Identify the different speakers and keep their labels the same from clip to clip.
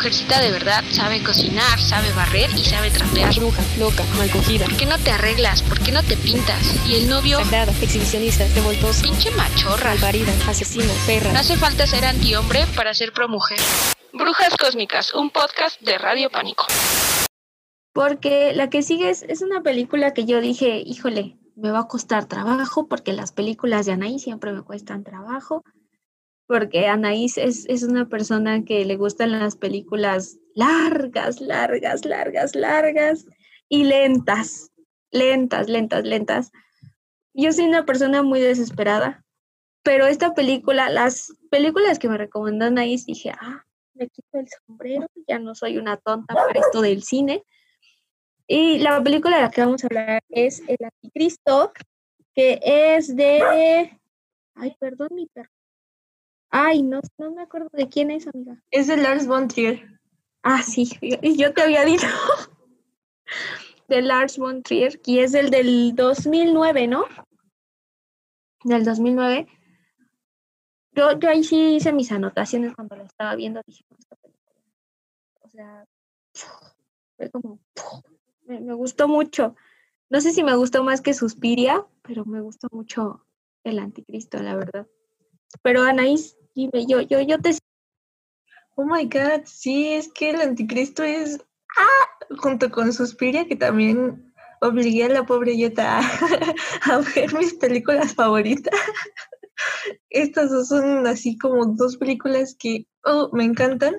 Speaker 1: mujercita de verdad sabe cocinar, sabe barrer y sabe trapear.
Speaker 2: Bruja, loca, mal cogida.
Speaker 1: ¿Por qué no te arreglas? ¿Por qué no te pintas? Y el novio...
Speaker 2: Sagrada, exhibicionista, revoltosa.
Speaker 1: Pinche machorra.
Speaker 2: Malparida, asesina, perra.
Speaker 1: No hace falta ser antihombre para ser promujer. Brujas Cósmicas, un podcast de Radio Pánico.
Speaker 3: Porque la que sigue es, es una película que yo dije, híjole, me va a costar trabajo porque las películas de Anaí siempre me cuestan trabajo porque Anaís es, es, una persona que le gustan las películas largas, largas, largas, largas y lentas, lentas, lentas, lentas. Yo soy una persona muy desesperada, pero esta película, las películas que me recomendó Anaís, dije, ah, me quito el sombrero, ya no soy una tonta para esto del cine. Y la película de la que vamos a hablar es El Anticristo, que es de... Ay, perdón, mi perro Ay, no, no me acuerdo de quién es, amiga.
Speaker 4: Es de Lars von Trier.
Speaker 3: Ah, sí, y yo te había dicho. de Lars von Trier, que es el del 2009, ¿no? Del 2009. Yo, yo ahí sí hice mis anotaciones cuando la estaba viendo, dije, o sea, fue como, me, me gustó mucho. No sé si me gustó más que Suspiria, pero me gustó mucho el anticristo, la verdad. Pero Anaís, dime, yo, yo, yo te...
Speaker 4: Oh my God, sí, es que el anticristo es... ¡Ah! Junto con Suspiria, que también obligué a la pobre Yeta a, ver mis películas favoritas. Estas dos son así como dos películas que oh, me encantan.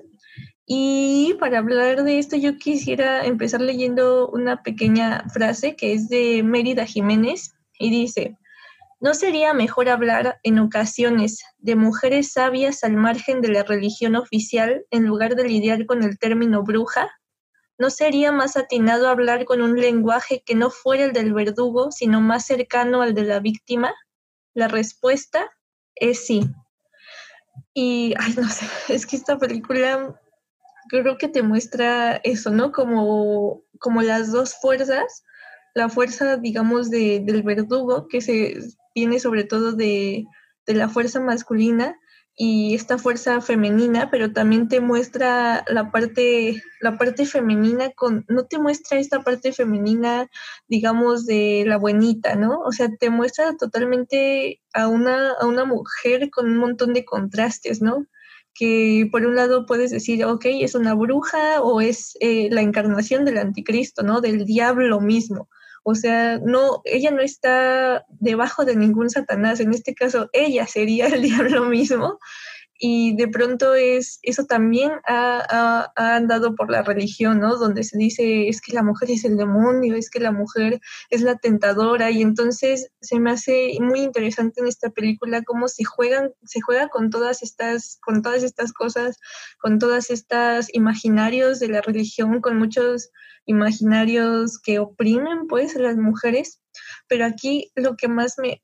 Speaker 4: Y para hablar de esto, yo quisiera empezar leyendo una pequeña frase que es de Mérida Jiménez y dice, ¿No sería mejor hablar en ocasiones de mujeres sabias al margen de la religión oficial en lugar de lidiar con el término bruja? ¿No sería más atinado hablar con un lenguaje que no fuera el del verdugo, sino más cercano al de la víctima? La respuesta es sí. Y, ay, no sé, es que esta película creo que te muestra eso, ¿no? Como, como las dos fuerzas, la fuerza, digamos, de, del verdugo, que se, viene sobre todo de, la fuerza masculina y esta fuerza femenina, pero también te muestra la parte, la parte femenina con, no te muestra esta parte femenina, digamos, de la buenita, ¿no? O sea, te muestra totalmente a una, a una mujer con un montón de contrastes, ¿no? Que por un lado puedes decir, ok, es una bruja o es eh, la encarnación del anticristo, ¿no? Del diablo mismo o sea, no, ella no está debajo de ningún Satanás, en este caso ella sería el diablo mismo. Y de pronto es, eso también ha, andado por la religión, ¿no? Donde se dice es que la mujer es el demonio, es que la mujer es la tentadora. Y entonces se me hace muy interesante en esta película cómo se juegan, se juega con todas estas, con todas estas cosas, con todas estas imaginarios de la religión, con muchos imaginarios que oprimen pues a las mujeres, pero aquí lo que más me,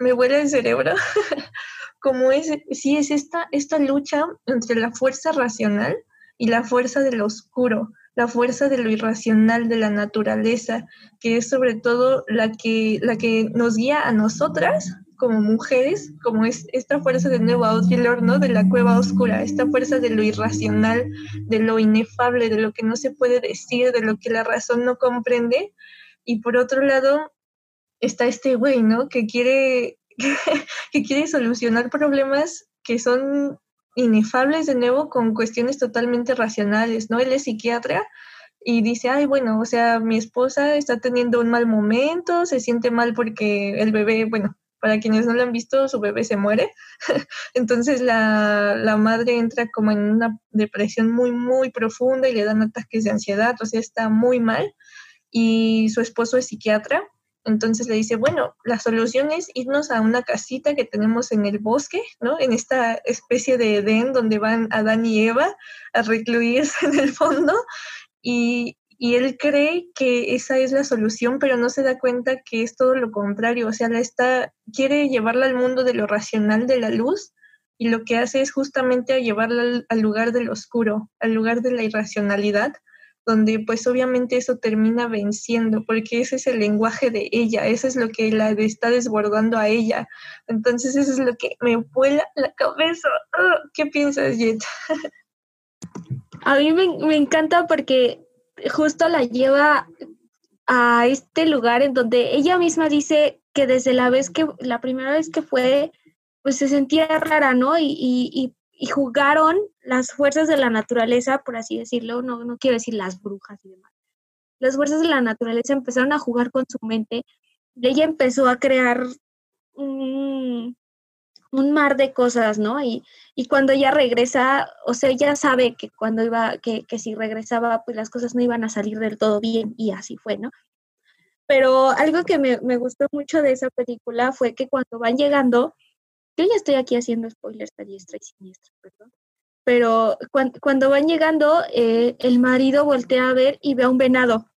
Speaker 4: me huele el cerebro, como es, sí es esta, esta lucha entre la fuerza racional y la fuerza de lo oscuro, la fuerza de lo irracional de la naturaleza, que es sobre todo la que, la que nos guía a nosotras como mujeres, como es esta fuerza del nuevo Outfielder, ¿no? De la cueva oscura, esta fuerza de lo irracional, de lo inefable, de lo que no se puede decir, de lo que la razón no comprende. Y por otro lado, está este güey, ¿no? Que quiere, que quiere solucionar problemas que son inefables de nuevo con cuestiones totalmente racionales, ¿no? Él es psiquiatra y dice, ay, bueno, o sea, mi esposa está teniendo un mal momento, se siente mal porque el bebé, bueno, para quienes no lo han visto, su bebé se muere. Entonces la, la, madre entra como en una depresión muy, muy profunda y le dan ataques de ansiedad, o sea, está muy mal. Y su esposo es psiquiatra. Entonces le dice, bueno, la solución es irnos a una casita que tenemos en el bosque, ¿no? En esta especie de Edén donde van Adán y Eva a recluirse en el fondo. Y, y él cree que esa es la solución, pero no se da cuenta que es todo lo contrario, o sea, la está, quiere llevarla al mundo de lo racional de la luz y lo que hace es justamente llevarla al, lugar del oscuro, al lugar de la irracionalidad, donde pues obviamente eso termina venciendo, porque ese es el lenguaje de ella, eso es lo que la está desbordando a ella. Entonces eso es lo que me vuela la cabeza. Ah, ¿Qué piensas, Jet?
Speaker 3: A mí me, me encanta porque justo la lleva a este lugar en donde ella misma dice que desde la vez que, la primera vez que fue, pues se sentía rara, ¿no? Y, y, y jugaron las fuerzas de la naturaleza, por así decirlo, no, no quiero decir las brujas y demás. Las fuerzas de la naturaleza empezaron a jugar con su mente y ella empezó a crear un, mar de cosas, ¿no? Y, y, cuando ella regresa, o sea, ella sabe que cuando iba, que, que si regresaba, pues las cosas no iban a salir del todo bien y así fue, ¿no? Pero algo que me, me gustó mucho de esa película fue que cuando van llegando, yo ya estoy aquí haciendo spoilers a diestra y siniestra, perdón. Pero cuando, cuando van llegando, eh, el marido voltea a ver y ve a un venado,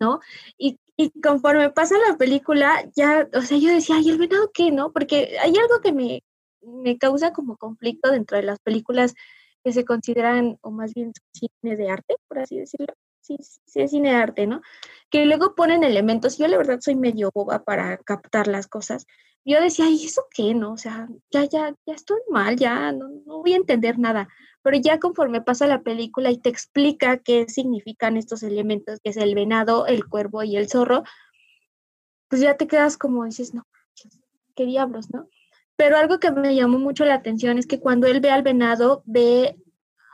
Speaker 3: ¿no? Y, y conforme pasa la película, ya, o sea, yo decía, ¿y el venado qué, no? Porque hay algo que me, me causa como conflicto dentro de las películas que se consideran, o más bien cine de arte, por así decirlo. Sí, sí, es cine arte, ¿no? Que luego ponen elementos. Yo la verdad soy medio boba para captar las cosas yo decía, ¿y eso qué? No, o sea, ya, ya, ya estoy mal, ya no, no, voy a entender nada. Pero ya conforme pasa la película y te explica qué significan estos elementos, que es el venado, el cuervo y el zorro, pues ya te quedas como dices, no, qué diablos, ¿no? Pero algo que me llamó mucho la atención es que cuando él ve al venado, ve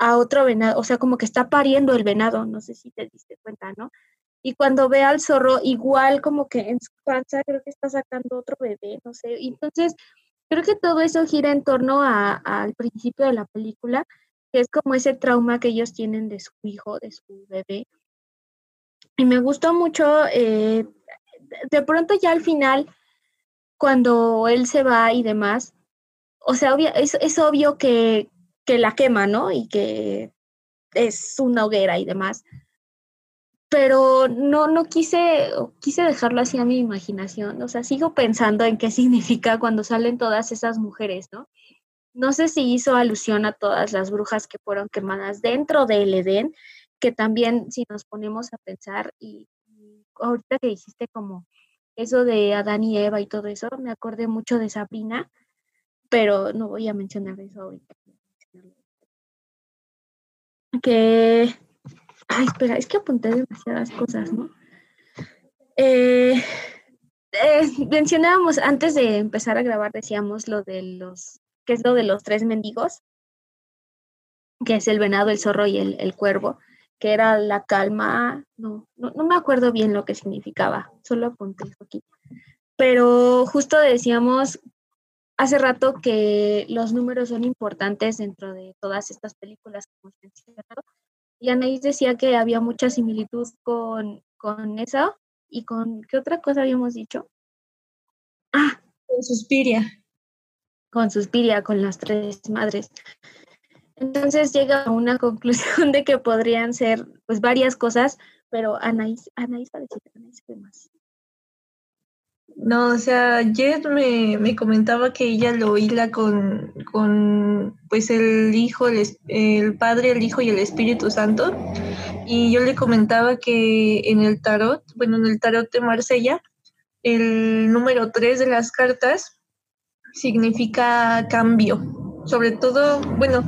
Speaker 3: a otro venado, o sea, como que está pariendo el venado, no sé si te diste cuenta, ¿no? y cuando ve al zorro, igual como que en su panza creo que está sacando otro bebé, no sé. Entonces, creo que todo eso gira en torno al principio de la película, que es como ese trauma que ellos tienen de su hijo, de su bebé. Y me gustó mucho, eh, de pronto ya al final, cuando él se va y demás, o sea, es, es obvio que, que la quema, ¿no? Y que es una hoguera y demás pero no, no quise, quise dejarlo así a mi imaginación, o sea, sigo pensando en qué significa cuando salen todas esas mujeres, ¿no? No sé si hizo alusión a todas las brujas que fueron quemadas dentro del Edén, que también si nos ponemos a pensar, y, ahorita que dijiste como eso de Adán y Eva y todo eso, me acordé mucho de Sabrina, pero no voy a mencionar eso ahorita. Que Ay, espera, es que apunté demasiadas cosas, ¿no? Eh, eh, mencionábamos antes de empezar a grabar, decíamos lo de los, ¿qué es lo de los tres mendigos? Que es el venado, el zorro y el, el cuervo, que era la calma, no, no, no, me acuerdo bien lo que significaba, solo apunté aquí. Pero justo decíamos hace rato que los números son importantes dentro de todas estas películas que hemos mencionado y Anaís decía que había mucha similitud con, con eso y con, ¿qué otra cosa habíamos dicho?
Speaker 4: Ah, con Suspiria.
Speaker 3: Con Suspiria, con las tres madres. Entonces llega a una conclusión de que podrían ser pues varias cosas, pero Anaís, Anaís va a decir, Anaís fue más.
Speaker 4: No, o sea, Jet me, me, comentaba que ella lo hila con, con pues el hijo, el, el, padre, el hijo y el Espíritu Santo. Y yo le comentaba que en el tarot, bueno, en el tarot de Marsella, el número 3 de las cartas significa cambio. Sobre todo, bueno,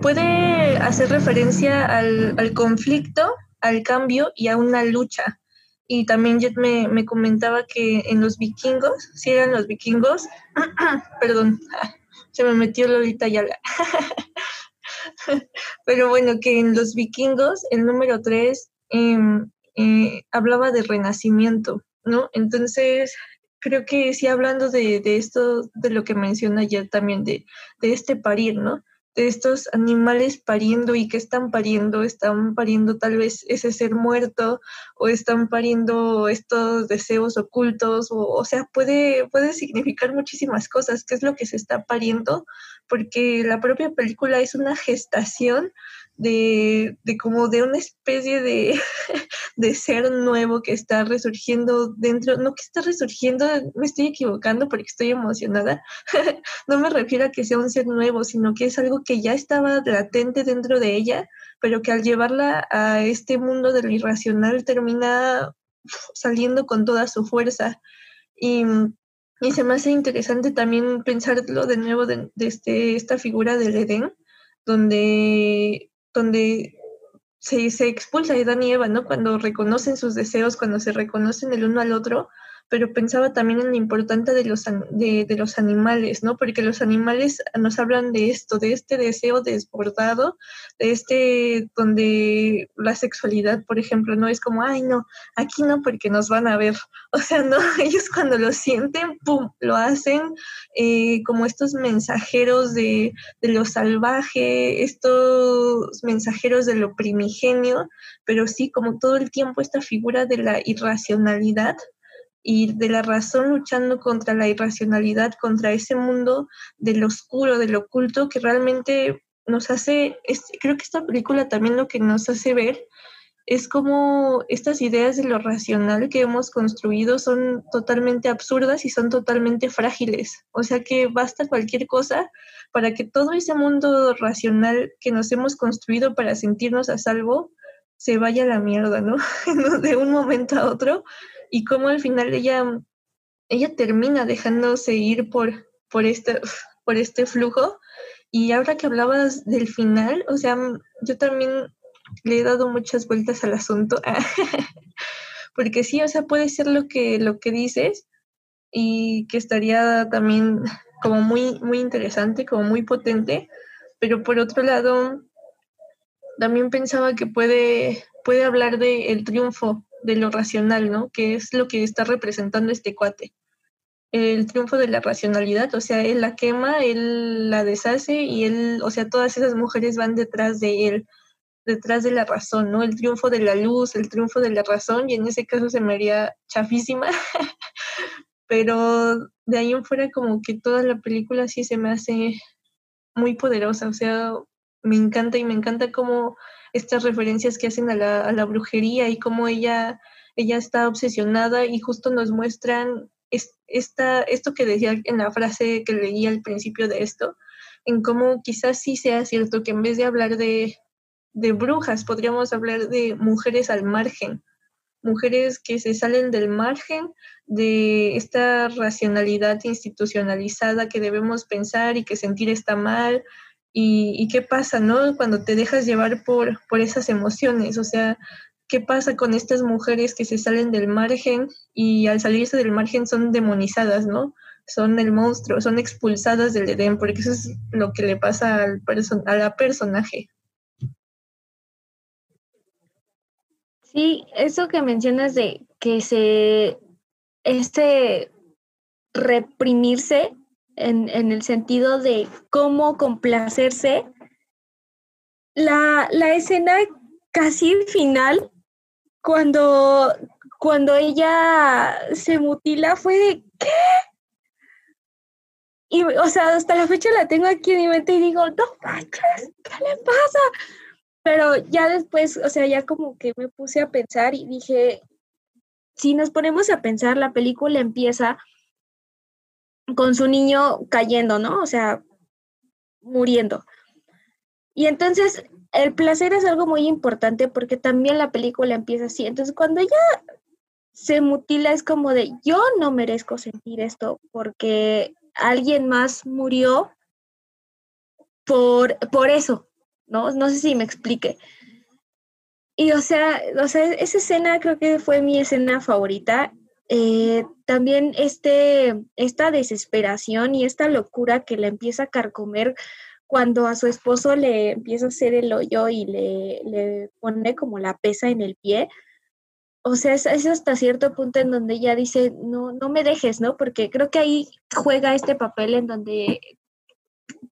Speaker 4: puede hacer referencia al, al conflicto, al cambio y a una lucha y también Jet me, me, comentaba que en los vikingos, si eran los vikingos, perdón, se me metió Lolita Yala. Pero bueno, que en los vikingos el número 3 em, eh, hablaba de renacimiento, ¿no? Entonces, creo que sí, hablando de, de esto, de lo que menciona ya también, de, de este parir, ¿no? De estos animales pariendo y que están pariendo, están pariendo tal vez ese ser muerto o están pariendo estos deseos ocultos o, o sea, puede, puede significar muchísimas cosas, qué es lo que se está pariendo, porque la propia película es una gestación de, de como de una especie de, de, ser nuevo que está resurgiendo dentro, no que está resurgiendo, me estoy equivocando porque estoy emocionada, no me refiero a que sea un ser nuevo, sino que es algo que ya estaba latente dentro de ella, pero que al llevarla a este mundo de lo irracional termina saliendo con toda su fuerza. Y, y se me hace interesante también pensarlo de nuevo de, de este, esta figura del Edén, donde donde se, se expulsa a Adán y Eva, ¿no? Cuando reconocen sus deseos, cuando se reconocen el uno al otro, pero pensaba también en lo importante de los, de, de, los animales, ¿no? Porque los animales nos hablan de esto, de este deseo desbordado, de este donde la sexualidad, por ejemplo, no es como, ay, no, aquí no porque nos van a ver. O sea, no, ellos cuando lo sienten, ¡pum!, lo hacen eh, como estos mensajeros de, de lo salvaje, estos mensajeros de lo primigenio, pero sí como todo el tiempo esta figura de la irracionalidad y de la razón luchando contra la irracionalidad, contra ese mundo del oscuro, del oculto, que realmente nos hace, creo que esta película también lo que nos hace ver es como estas ideas de lo racional que hemos construido son totalmente absurdas y son totalmente frágiles. O sea que basta cualquier cosa para que todo ese mundo racional que nos hemos construido para sentirnos a salvo se vaya a la mierda, ¿no? de un momento a otro y cómo al final ella, ella termina dejándose ir por, por, este, por este flujo. Y ahora que hablabas del final, o sea, yo también le he dado muchas vueltas al asunto, porque sí, o sea, puede ser lo que, lo que dices y que estaría también como muy, muy interesante, como muy potente, pero por otro lado, también pensaba que puede, puede hablar del el triunfo de lo racional, ¿no? Que es lo que está representando este cuate. El triunfo de la racionalidad, o sea, él la quema, él la deshace y él, o sea, todas esas mujeres van detrás de él, detrás de la razón, ¿no? El triunfo de la luz, el triunfo de la razón, y en ese caso se me haría chafísima, pero de ahí en fuera como que toda la película sí se me hace muy poderosa, o sea, me encanta y me encanta cómo estas referencias que hacen a la, a la brujería y cómo ella, ella está obsesionada y justo nos muestran esta, esto que decía en la frase que leí al principio de esto, en cómo quizás sí sea cierto que en vez de hablar de, de brujas, podríamos hablar de mujeres al margen, mujeres que se salen del margen de esta racionalidad institucionalizada que debemos pensar y que sentir está mal, y, qué pasa, ¿no? Cuando te dejas llevar por, por esas emociones, o sea, ¿qué pasa con estas mujeres que se salen del margen y al salirse del margen son demonizadas, ¿no? Son el monstruo, son expulsadas del Edén, porque eso es lo que le pasa al a la personaje.
Speaker 3: Sí, eso que mencionas de que se, este reprimirse en, en el sentido de cómo complacerse. La, la escena casi final, cuando, cuando ella se mutila, fue de ¿qué? Y, o sea, hasta la fecha la tengo aquí en mi mente y digo, no manches, ¿qué le pasa? Pero ya después, o sea, ya como que me puse a pensar y dije, si nos ponemos a pensar, la película empieza con su niño cayendo, ¿no? O sea, muriendo. Y entonces el placer es algo muy importante porque también la película empieza así. Entonces cuando ella se mutila es como de, yo no merezco sentir esto porque alguien más murió por, por eso, ¿no? No sé si me explique. Y o sea, o sea, esa escena creo que fue mi escena favorita eh, también este, esta desesperación y esta locura que la empieza a carcomer cuando a su esposo le empieza a hacer el hoyo y le, le pone como la pesa en el pie. O sea, es, es, hasta cierto punto en donde ella dice, no, no me dejes, ¿no? Porque creo que ahí juega este papel en donde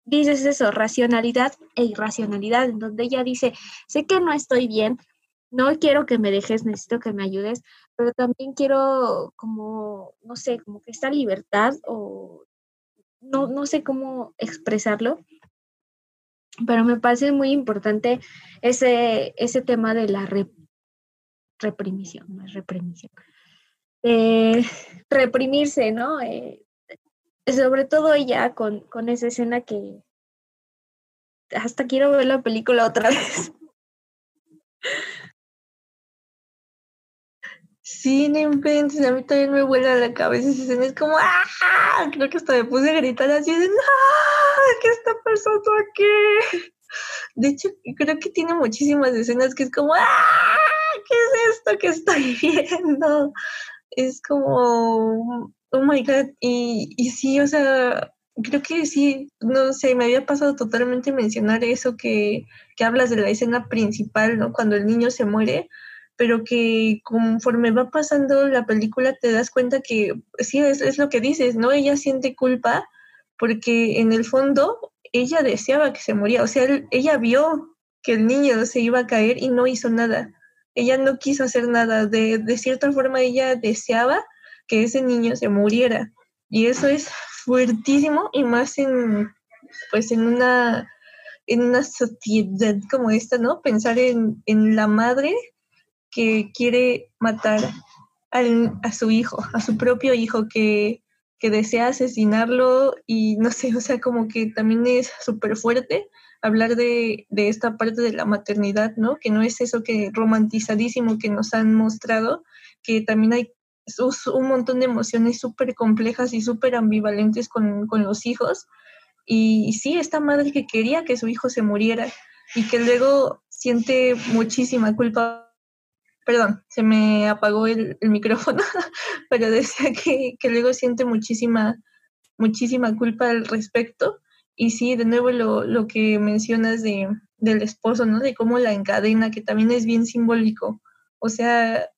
Speaker 3: dices eso, racionalidad e irracionalidad, en donde ella dice, sé que no estoy bien, no quiero que me dejes, necesito que me ayudes, pero también quiero como, no sé, como que esta libertad o no, no sé cómo expresarlo, pero me parece muy importante ese, ese tema de la reprimición, no es reprimición, reprimirse, ¿no? Eh, sobre todo ella con, con esa escena que hasta quiero ver la película otra vez.
Speaker 4: Sí, no inventes, a mí también me vuela la cabeza esa escena, es como, ¡ah! Creo que hasta me puse a gritar así de, ¡no! ¿Qué está pasando aquí? De hecho, creo que tiene muchísimas escenas que es como, ¡ah! ¿Qué es esto que estoy viendo? Es como, oh my god. Y, y sí, o sea, creo que sí, no sé, me había pasado totalmente mencionar eso que, que hablas de la escena principal, ¿no? Cuando el niño se muere, pero que conforme va pasando la película te das cuenta que sí, es, lo que dices, ¿no? Ella siente culpa porque en el fondo ella deseaba que se moría, o sea, ella vio que el niño se iba a caer y no hizo nada. Ella no quiso hacer nada, de, de cierta forma ella deseaba que ese niño se muriera. Y eso es fuertísimo y más en, pues en una, en una sociedad como esta, ¿no? Pensar en, en la madre que quiere matar a su hijo, a su propio hijo, que, que desea asesinarlo y no sé, o sea, como que también es súper fuerte hablar de, de, esta parte de la maternidad, ¿no? Que no es eso que romantizadísimo que nos han mostrado, que también hay un montón de emociones súper complejas y súper ambivalentes con, con, los hijos. Y, sí, esta madre que quería que su hijo se muriera y que luego siente muchísima culpa. Perdón, se me apagó el, micrófono, pero decía que, que, luego siente muchísima, muchísima culpa al respecto. Y sí, de nuevo lo, lo que mencionas de, del esposo, ¿no? De cómo la encadena, que también es bien simbólico. O sea,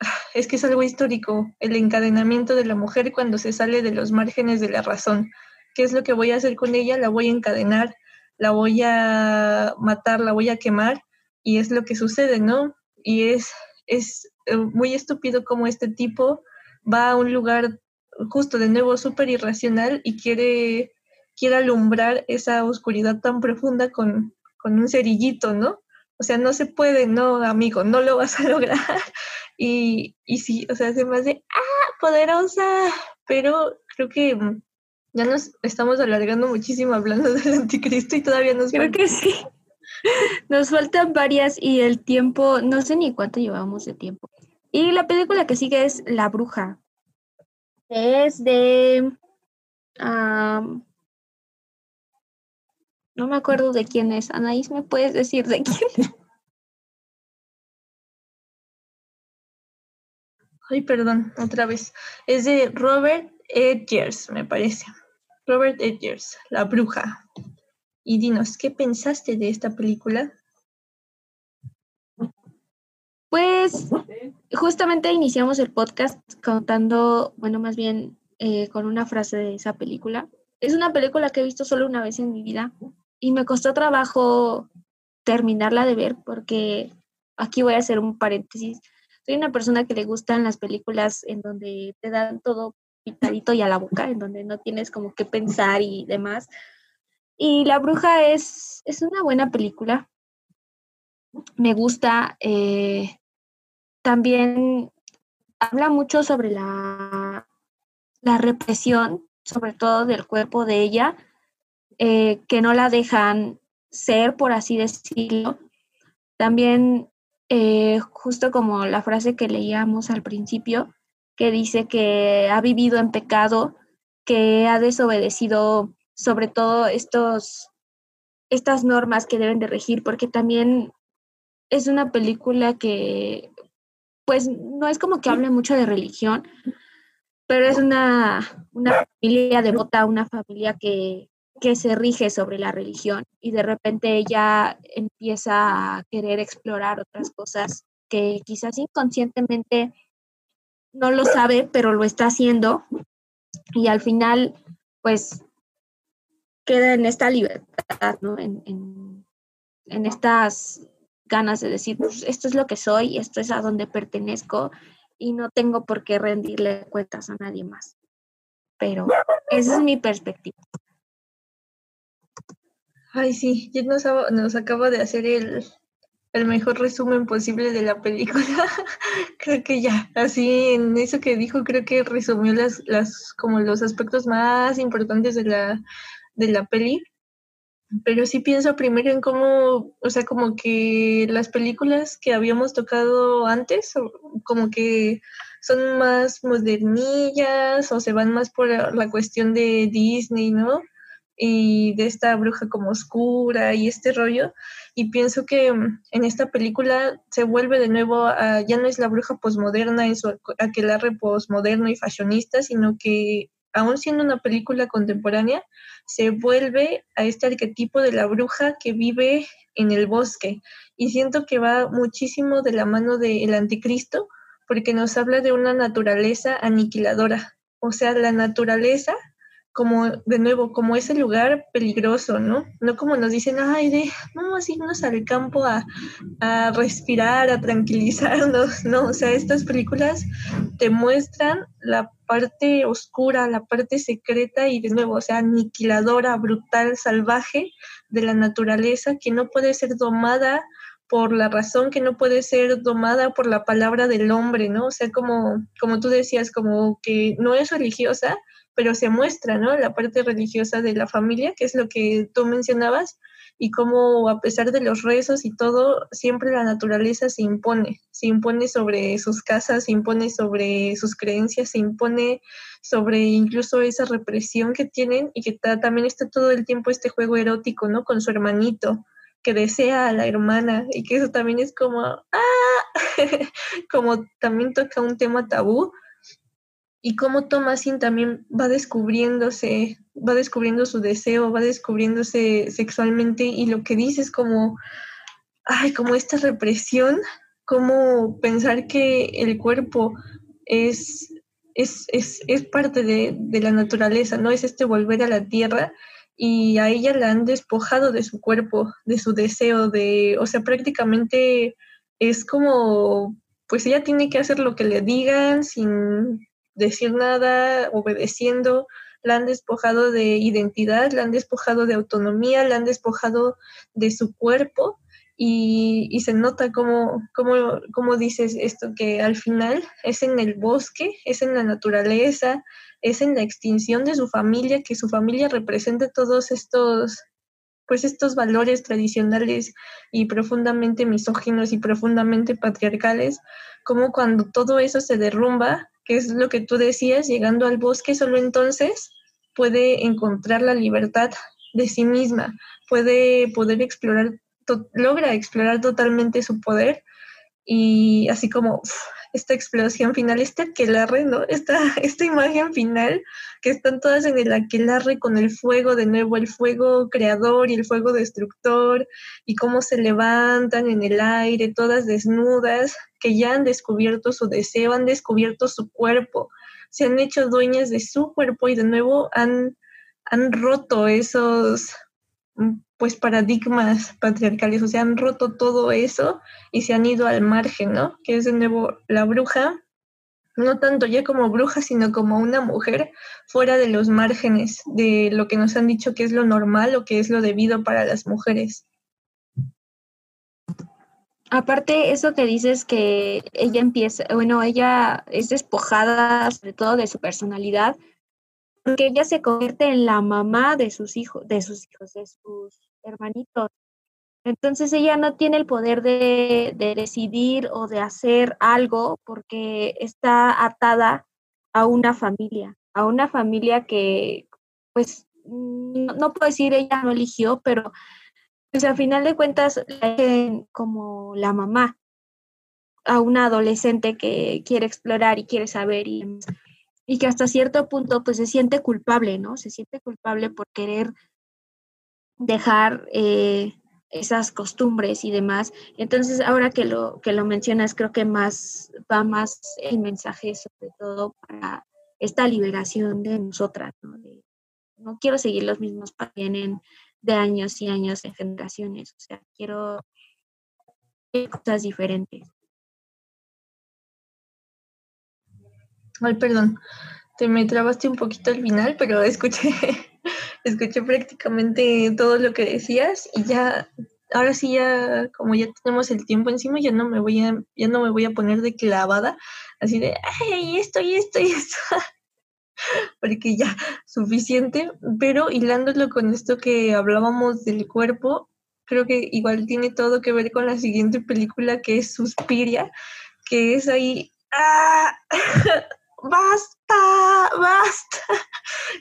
Speaker 4: es que es algo histórico, el encadenamiento de la mujer cuando se sale de los márgenes de la razón. ¿Qué es lo que voy a hacer con ella? La voy a encadenar, la voy a matar, la voy a quemar y es lo que sucede, ¿no? Y es, es eh, muy estúpido como este tipo va a un lugar justo de nuevo súper irracional y quiere, quiere alumbrar esa oscuridad tan profunda con, con un cerillito, ¿no? O sea, no se puede, no, amigo, no lo vas a lograr. Y, y sí, o sea, se me hace, ah, poderosa, pero creo que mm, ya nos estamos alargando muchísimo hablando del anticristo y todavía nos
Speaker 3: Creo que sí. Nos faltan varias y el tiempo, no sé ni cuánto llevamos de tiempo. Y la película que sigue es La Bruja. Es de... No me acuerdo de quién es. Anaís, ¿me puedes decir de quién?
Speaker 4: Ay, perdón, otra vez. Es de Robert Edgers, me parece. Robert Edgers, La Bruja. Y dinos, ¿qué pensaste de esta película?
Speaker 3: Pues justamente iniciamos el podcast contando, bueno, más bien eh, con una frase de esa película. Es una película que he visto solo una vez en mi vida y me costó trabajo terminarla de ver porque aquí voy a hacer un paréntesis soy una persona que le gustan las películas en donde te dan todo picadito y a la boca, en donde no tienes como que pensar y demás. Y La Bruja es, es una buena película. Me gusta. Eh, también habla mucho sobre la, la represión, sobre todo del cuerpo de ella, eh, que no la dejan ser, por así decirlo. También eh, justo como la frase que leíamos al principio, que dice que ha vivido en pecado, que ha desobedecido sobre todo estos, estas normas que deben de regir, porque también es una película que, pues, no es como que hable mucho de religión, pero es una, una familia devota, una familia que, que se rige sobre la religión y de repente ella empieza a querer explorar otras cosas que quizás inconscientemente no lo sabe, pero lo está haciendo. Y al final pues queda en esta libertad, ¿no? En, en, estas ganas de decir, pues esto es lo que soy, esto es a donde pertenezco y no tengo por qué rendirle cuentas a nadie más. Pero esa es mi perspectiva.
Speaker 4: Ay, sí, ya nos, nos acaba de hacer el, el mejor resumen posible de la película. creo que ya, así en eso que dijo, creo que resumió las, las, como los aspectos más importantes de la, de la peli. Pero sí pienso primero en cómo, o sea, como que las películas que habíamos tocado antes, como que son más modernillas o se van más por la cuestión de Disney, ¿no? y de esta bruja como oscura y este rollo. Y pienso que mm, en esta película se vuelve de nuevo, a, ya no es la bruja posmoderna en su aquelarre posmoderno y fashionista, sino que aún siendo una película contemporánea, se vuelve a este arquetipo de la bruja que vive en el bosque. Y siento que va muchísimo de la mano del anticristo, porque nos habla de una naturaleza aniquiladora. O sea, la naturaleza como, de nuevo, como ese lugar peligroso, ¿no? No como nos dicen, ay, de, vamos a irnos al campo a, a respirar, a tranquilizarnos, ¿no? O sea, estas películas te muestran la parte oscura, la parte secreta y de nuevo, o sea, aniquiladora, brutal, salvaje de la naturaleza que no puede ser domada por la razón que no puede ser domada por la palabra del hombre, ¿no? O sea, como, como tú decías, como que no es religiosa, pero se muestra, ¿no? La parte religiosa de la familia, que es lo que tú mencionabas, y cómo a pesar de los rezos y todo, siempre la naturaleza se impone, se impone sobre sus casas, se impone sobre sus creencias, se impone sobre incluso esa represión que tienen y que también está todo el tiempo este juego erótico, ¿no? Con su hermanito que desea a la hermana y que eso también es como, ¡ah! como también toca un tema tabú, y cómo Thomasin también va descubriéndose, va descubriendo su deseo, va descubriéndose sexualmente y lo que dice es como, ay, como esta represión, como pensar que el cuerpo es, es, es, es parte de, de, la naturaleza, ¿no? Es este volver a la tierra y a ella la han despojado de su cuerpo, de su deseo, de, o sea, prácticamente es como, pues ella tiene que hacer lo que le digan sin decir nada, obedeciendo, la han despojado de identidad, la han despojado de autonomía, la han despojado de su cuerpo y, se nota como, como, dices esto, que al final es en el bosque, es en la naturaleza, es en la extinción de su familia, que su familia represente todos estos pues estos valores tradicionales y profundamente misóginos y profundamente patriarcales, como cuando todo eso se derrumba, que es lo que tú decías, llegando al bosque, solo entonces puede encontrar la libertad de sí misma, puede poder explorar, logra explorar totalmente su poder y así como esta explosión final, este aquelarre, ¿no? Esta, esta imagen final, que están todas en el aquelarre con el fuego, de nuevo, el fuego creador y el fuego destructor, y cómo se levantan en el aire, todas desnudas, que ya han descubierto su deseo, han descubierto su cuerpo, se han hecho dueñas de su cuerpo y de nuevo han, han roto esos pues paradigmas patriarcales, o sea, han roto todo eso y se han ido al margen, ¿no? Que es de nuevo la bruja, no tanto ya como bruja, sino como una mujer fuera de los márgenes de lo que nos han dicho que es lo normal o que es lo debido para las mujeres.
Speaker 3: Aparte, eso que dices que ella empieza, bueno, ella es despojada sobre todo de su personalidad, porque ella se convierte en la mamá de sus hijos, de sus hijos, de sus hermanitos. Entonces ella no tiene el poder de, decidir o de hacer algo porque está atada a una familia, a una familia que, pues, no, puedo decir ella no eligió, pero pues al final de cuentas como la mamá a una adolescente que quiere explorar y quiere saber y y que hasta cierto punto pues se siente culpable, ¿no? Se siente culpable por querer dejar eh, esas costumbres y demás. Entonces, ahora que lo, que lo mencionas, creo que más va más el mensaje sobre todo para esta liberación de nosotras, ¿no? no quiero seguir los mismos pasos vienen de años y años en generaciones, o sea, quiero cosas diferentes.
Speaker 4: Ay, perdón, te me trabaste un poquito al final, pero escuché, escuché prácticamente todo lo que decías y ya, ahora sí ya, como ya tenemos el tiempo encima, ya no me voy a, ya no me voy a poner de clavada, así de, ay, esto y esto y esto, porque ya, suficiente, pero hilándolo con esto que hablábamos del cuerpo, creo que igual tiene todo que ver con la siguiente película que es Suspiria, que es ahí, ¡ah! basta, basta.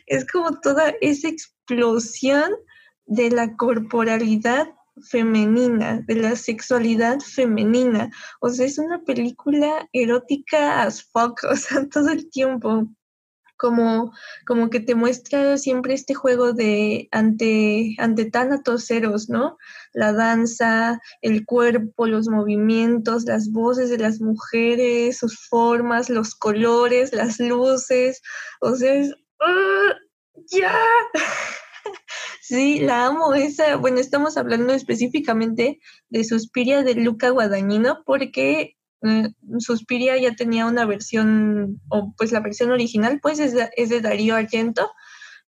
Speaker 4: Es como toda esa explosión de la corporalidad femenina, de la sexualidad femenina. O sea, es una película erótica as fuck, o sea, todo el tiempo. Como, como que te muestra siempre este juego de ante, ante tánatos ceros, ¿no? La danza, el cuerpo, los movimientos, las voces de las mujeres, sus formas, los colores, las luces. O sea, es. ¡ah! ¡Ya! Sí, la amo esa. Bueno, estamos hablando específicamente de Suspiria de Luca Guadagnino porque eh, Suspiria ya tenía una versión, o pues la versión original, pues es de, es Darío Argento,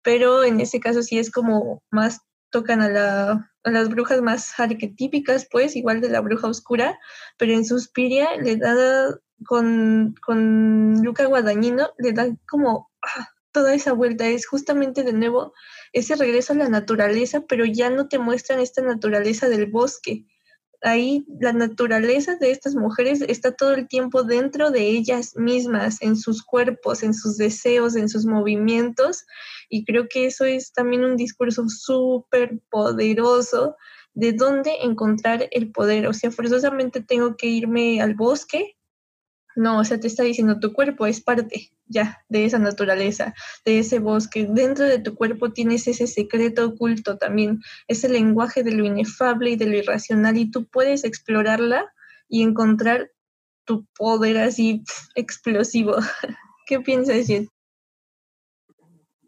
Speaker 4: pero en ese caso sí es como más tocan a, la, las brujas más arquetípicas, pues igual de la bruja oscura, pero en Suspiria le da con, con Luca Guadagnino, le da como ah, toda esa vuelta, es justamente de nuevo ese regreso a la naturaleza, pero ya no te muestran esta naturaleza del bosque. Ahí la naturaleza de estas mujeres está todo el tiempo dentro de ellas mismas, en sus cuerpos, en sus deseos, en sus movimientos. Y creo que eso es también un discurso súper poderoso de dónde encontrar el poder. O sea, forzosamente tengo que irme al bosque no, o sea, te está diciendo tu cuerpo es parte ya de esa naturaleza, de ese bosque. Dentro de tu cuerpo tienes ese secreto oculto también, ese lenguaje de lo inefable y de lo irracional y tú puedes explorarla y encontrar tu poder así explosivo. ¿Qué piensas, Jen?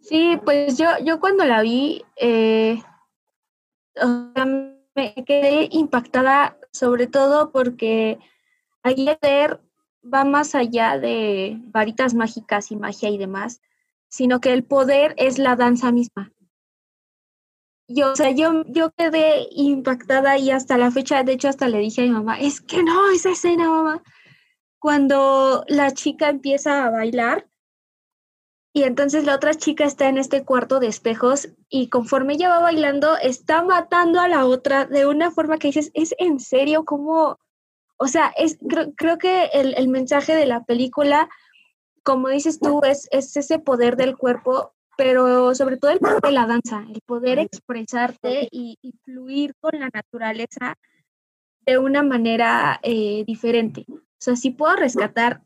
Speaker 3: Sí, pues yo, yo cuando la vi, eh, me quedé impactada sobre todo porque ayer va más allá de varitas mágicas y magia y demás, sino que el poder es la danza misma. Yo, o sea, yo, yo quedé impactada y hasta la fecha, de hecho, hasta le dije a mi mamá, es que no, esa escena, mamá, cuando la chica empieza a bailar y entonces la otra chica está en este cuarto de espejos y conforme ella va bailando, está matando a la otra de una forma que dices, ¿es en serio? ¿Cómo, o sea, es, creo, que el, mensaje de la película, como dices tú, es, es ese poder del cuerpo, pero sobre todo el poder de la danza, el poder expresarte y, fluir con la naturaleza de una manera eh, diferente. O sea, si puedo rescatar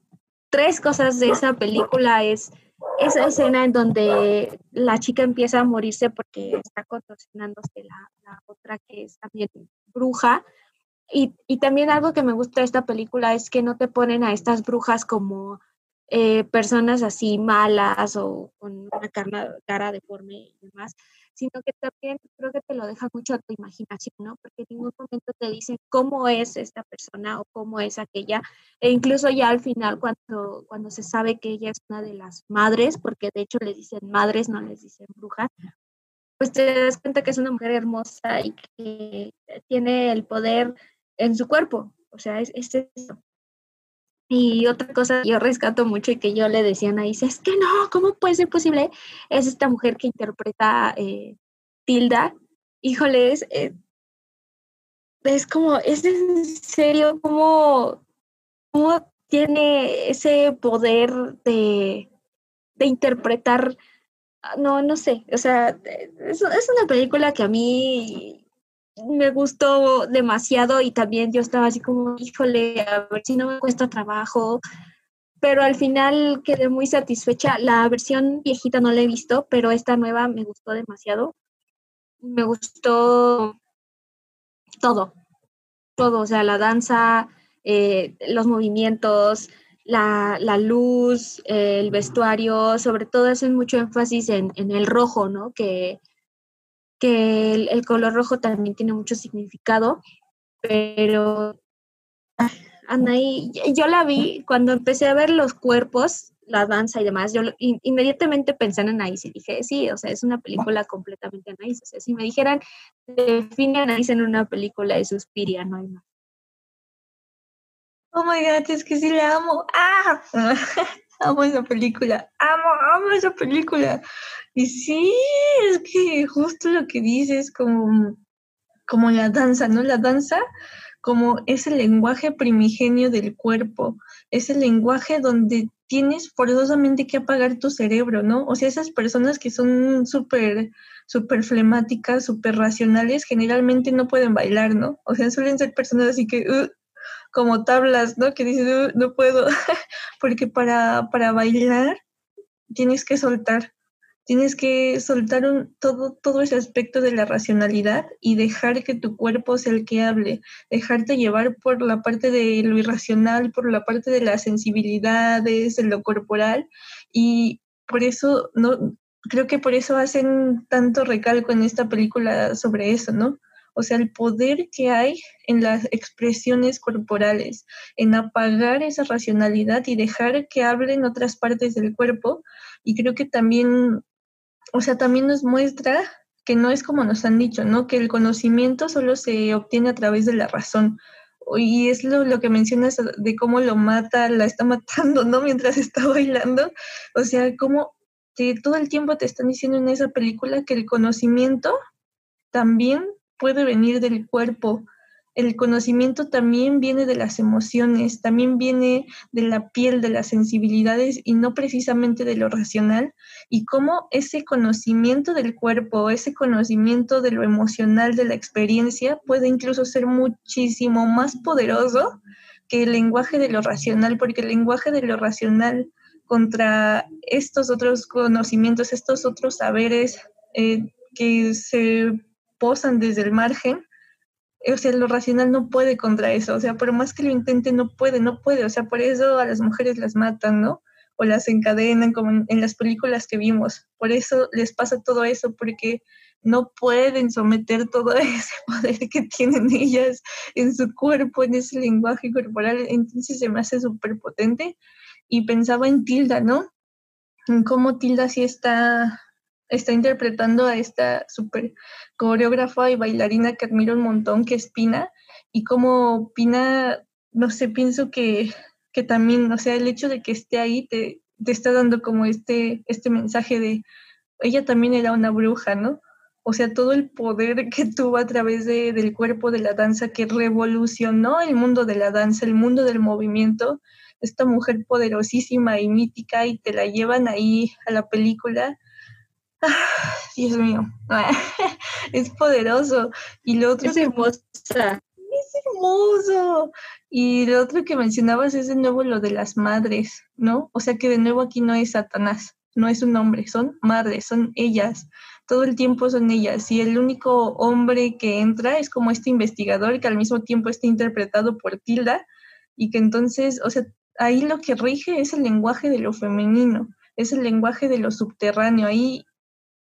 Speaker 3: tres cosas de esa película es esa escena en donde la chica empieza a morirse porque está contorsionándose la, la otra que es también bruja y, y, también algo que me gusta de esta película es que no te ponen a estas brujas como eh, personas así malas o con una cara, cara deforme y demás, sino que también creo que te lo deja mucho a tu imaginación, ¿no? Porque en ningún momento te dicen cómo es esta persona o cómo es aquella, e incluso ya al final cuando, cuando se sabe que ella es una de las madres, porque de hecho les dicen madres, no les dicen brujas, pues te das cuenta que es una mujer hermosa y que tiene el poder en su cuerpo. O sea, es, eso. Y otra cosa que yo rescato mucho y que yo le decía a Anaís, es que no, ¿cómo puede ser posible? Es esta mujer que interpreta eh, Tilda. Híjole, es, eh, es como, es en serio, como, cómo tiene ese poder de, de interpretar, no, no sé, o sea, es, es una película que a mí me gustó demasiado y también yo estaba así como, híjole, a ver si no me cuesta trabajo, pero al final quedé muy satisfecha. La versión viejita no la he visto, pero esta nueva me gustó demasiado. Me gustó todo, todo, o sea, la danza, eh, los movimientos, la, la luz, el vestuario, sobre todo hacen mucho énfasis en, en el rojo, ¿no? Que, que el, color rojo también tiene mucho significado, pero Anaí, yo la vi cuando empecé a ver los cuerpos, la danza y demás, yo inmediatamente pensé en Anaís y dije, sí, o sea, es una película completamente Anaís. O sea, si me dijeran, define Anaís en una película de Suspiria, no hay más.
Speaker 4: Oh my god, es que sí le amo. ¡Ah! amo esa película. Amo, amo esa película. Y sí, es que justo lo que dices, como, como la danza, ¿no? La danza como ese lenguaje primigenio del cuerpo, ese lenguaje donde tienes forzosamente que apagar tu cerebro, ¿no? O sea, esas personas que son súper, súper flemáticas, súper racionales, generalmente no pueden bailar, ¿no? O sea, suelen ser personas así que, como tablas, ¿no? Que dices, uh, no puedo, porque para, para bailar tienes que soltar, tienes que soltar un, todo, todo ese aspecto de la racionalidad y dejar que tu cuerpo sea el que hable, dejarte llevar por la parte de lo irracional, por la parte de las sensibilidades, de lo corporal y por eso no creo que por eso hacen tanto recalco en esta película sobre eso, ¿no? O sea, el poder que hay en las expresiones corporales, en apagar esa racionalidad y dejar que hablen otras partes del cuerpo. Y creo que también o sea, también nos muestra que no es como nos han dicho, ¿no? Que el conocimiento solo se obtiene a través de la razón. Y es lo, que mencionas de cómo lo mata, la está matando, ¿no? Mientras está bailando. O sea, cómo todo el tiempo te están diciendo en esa película que el conocimiento también puede venir del cuerpo, el conocimiento también viene de las emociones, también viene de la piel, de las sensibilidades y no precisamente de lo racional. Y cómo ese conocimiento del cuerpo, ese conocimiento de lo emocional, de la experiencia, puede incluso ser muchísimo más poderoso que el lenguaje de lo racional, porque el lenguaje de lo racional contra estos otros conocimientos, estos otros saberes eh, que se posan desde el margen, o sea, lo racional no puede contra eso, o sea, por más que lo intente, no puede, no puede, o sea, por eso a las mujeres las matan, ¿no? O las encadenan como en, las películas que vimos, por eso les pasa todo eso, porque no pueden someter todo ese poder que tienen ellas en su cuerpo, en ese lenguaje corporal, entonces se me hace súper potente. Y pensaba en Tilda, ¿no? En cómo Tilda sí está está interpretando a esta súper coreógrafa y bailarina que admiro un montón, que es Pina, y como Pina, no sé, pienso que, que también, o sea, el hecho de que esté ahí te, te está dando como este, este mensaje de, ella también era una bruja, ¿no? O sea, todo el poder que tuvo a través de, del cuerpo de la danza, que revolucionó el mundo de la danza, el mundo del movimiento, esta mujer poderosísima y mítica y te la llevan ahí a la película Dios mío, es poderoso. Y lo otro
Speaker 3: es hermosa.
Speaker 4: Es hermoso. Y lo otro que mencionabas es de nuevo lo de las madres, ¿no? O sea que de nuevo aquí no es Satanás, no es un hombre, son madres, son ellas. Todo el tiempo son ellas. Y el único hombre que entra es como este investigador que al mismo tiempo está interpretado por Tilda y que entonces, o sea, ahí lo que rige es el lenguaje de lo femenino, es el lenguaje de lo subterráneo. Ahí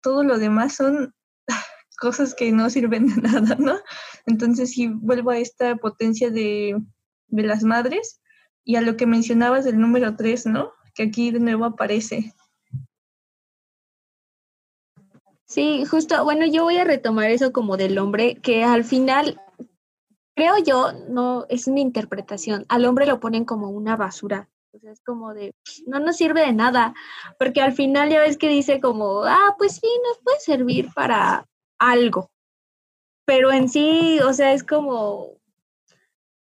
Speaker 4: todo lo demás son cosas que no sirven de nada, ¿no? Entonces, si vuelvo a esta potencia de, de las madres y a lo que mencionabas del número 3, ¿no? Que aquí de nuevo aparece.
Speaker 3: Sí, justo, bueno, yo voy a retomar eso como del hombre, que al final, creo yo, no es una interpretación, al hombre lo ponen como una basura, es como de, no nos sirve de nada, porque al final ya ves que dice como, ah, pues sí, nos puede servir para algo. Pero en sí, o sea, es como,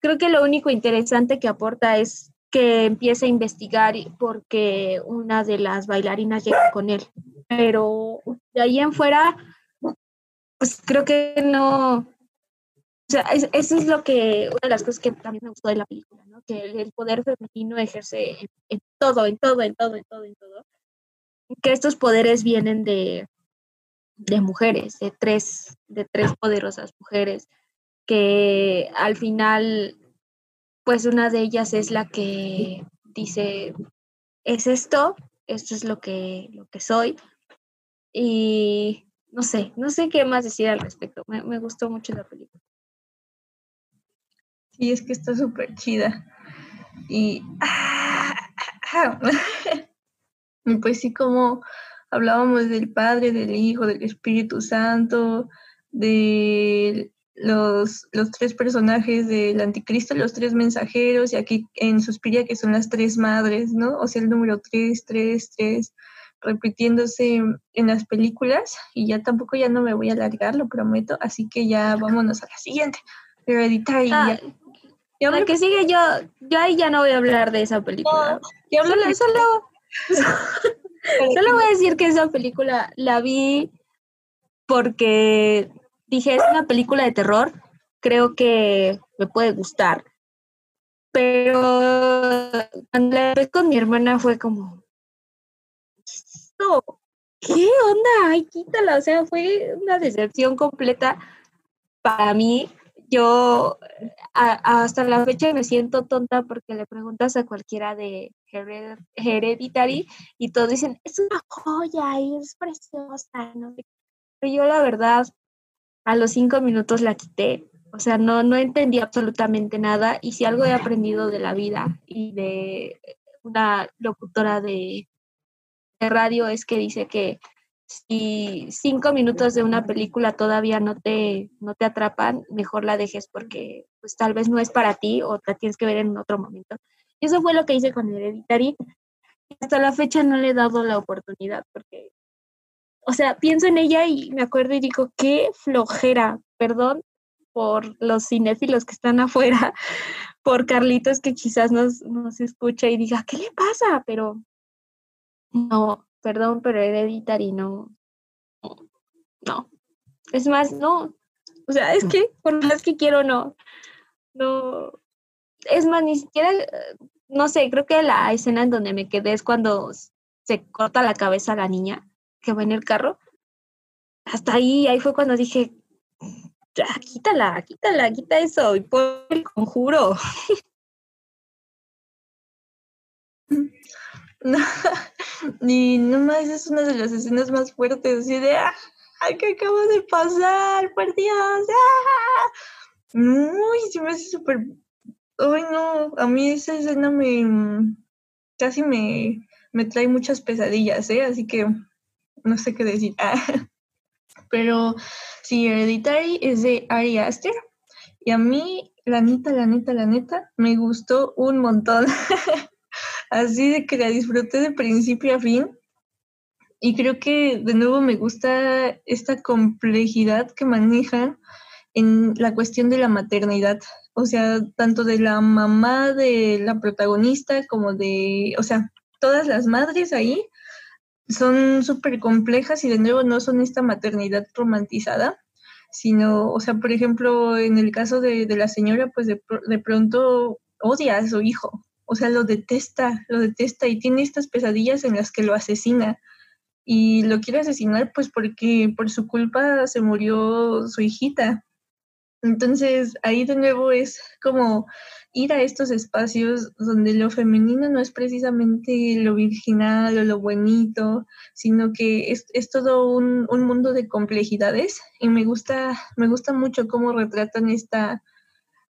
Speaker 3: creo que lo único interesante que aporta es que empiece a investigar porque una de las bailarinas llega con él. Pero de ahí en fuera, pues creo que no, o sea, eso es lo que, una de las cosas que también me gustó de la película, ¿no? Que el, poder femenino ejerce en, todo, en todo, en todo, en todo, en todo. Que estos poderes vienen de, de mujeres, de tres, de tres poderosas mujeres, que al final, pues una de ellas es la que dice, es esto, esto es lo que, lo que soy. Y no sé, no sé qué más decir al respecto. Me, me gustó mucho la película.
Speaker 4: Sí, es que está súper chida. Y, y pues sí, como hablábamos del Padre, del Hijo, del Espíritu Santo, de los, los tres personajes del Anticristo, los tres mensajeros, y aquí en Suspiria que son las tres madres, ¿no? O sea, el número tres, tres, tres, repitiéndose en las películas, y ya tampoco ya no me voy a alargar, lo prometo, así que ya vámonos a la siguiente. Hereditary. Ah, Ya
Speaker 3: La que sigue yo, yo ahí ya no voy a hablar de esa película.
Speaker 4: ya
Speaker 3: Solo, solo, solo voy a decir que esa película la vi porque dije, es una película de terror, creo que me puede gustar. Pero cuando la vi con mi hermana fue como, "No, ¿qué onda? Ay, quítala. O sea, fue una decepción completa para mí. Yo hasta la fecha me siento tonta porque le preguntas a cualquiera de Hered- Hereditary y todos dicen, es una joya y es preciosa. no sé qué". Pero yo la verdad, a los cinco minutos la quité. O sea, no, no entendí absolutamente nada. Y si algo he aprendido de la vida y de una locutora de radio es que dice que si cinco minutos de una película todavía no te, no te atrapan, mejor la dejes porque pues tal vez no es para ti o la tienes que ver en otro momento. Eso fue lo que hice con Hereditary. Hasta la fecha no le he dado la oportunidad porque, o sea, pienso en ella y me acuerdo y digo, qué flojera, perdón por los cinéfilos que están afuera, por Carlitos que quizás nos, nos escucha y diga, ¿qué le pasa? Pero no, perdón, pero Hereditary no. No. Es más, no. O sea, es que por más que quiero, no. No. Es más, ni siquiera, no sé, creo que la escena en donde me quedé es cuando se corta la cabeza a la niña que va en el carro. Hasta ahí, ahí fue cuando dije, ya, quítala, quítala, quita eso y pon el conjuro.
Speaker 4: No, y nomás es una de las escenas más fuertes, así de ¡ah! ¿Qué acaba de pasar? ¡Por Dios! ¡Ah! Uy, se me hace súper. Ay, no, a mí esa escena me. casi me, me trae muchas pesadillas, ¿eh? Así que no sé qué decir. Pero sí, Hereditary es de Ari Aster. Y a mí, la neta, la neta, la neta, me gustó un montón. Así de que la disfruté de principio a fin. Y creo que de nuevo me gusta esta complejidad que manejan en la cuestión de la maternidad. O sea, tanto de la mamá de la protagonista como de, o sea, todas las madres ahí son súper complejas y de nuevo no son esta maternidad romantizada, sino, o sea, por ejemplo, en el caso de, de la señora, pues de, de pronto odia a su hijo, o sea, lo detesta, lo detesta y tiene estas pesadillas en las que lo asesina. Y lo quiere asesinar pues porque por su culpa se murió su hijita. Entonces ahí de nuevo es como ir a estos espacios donde lo femenino no es precisamente lo virginal o lo bonito, sino que es, es todo un, un mundo de complejidades y me gusta, me gusta mucho cómo retratan esta,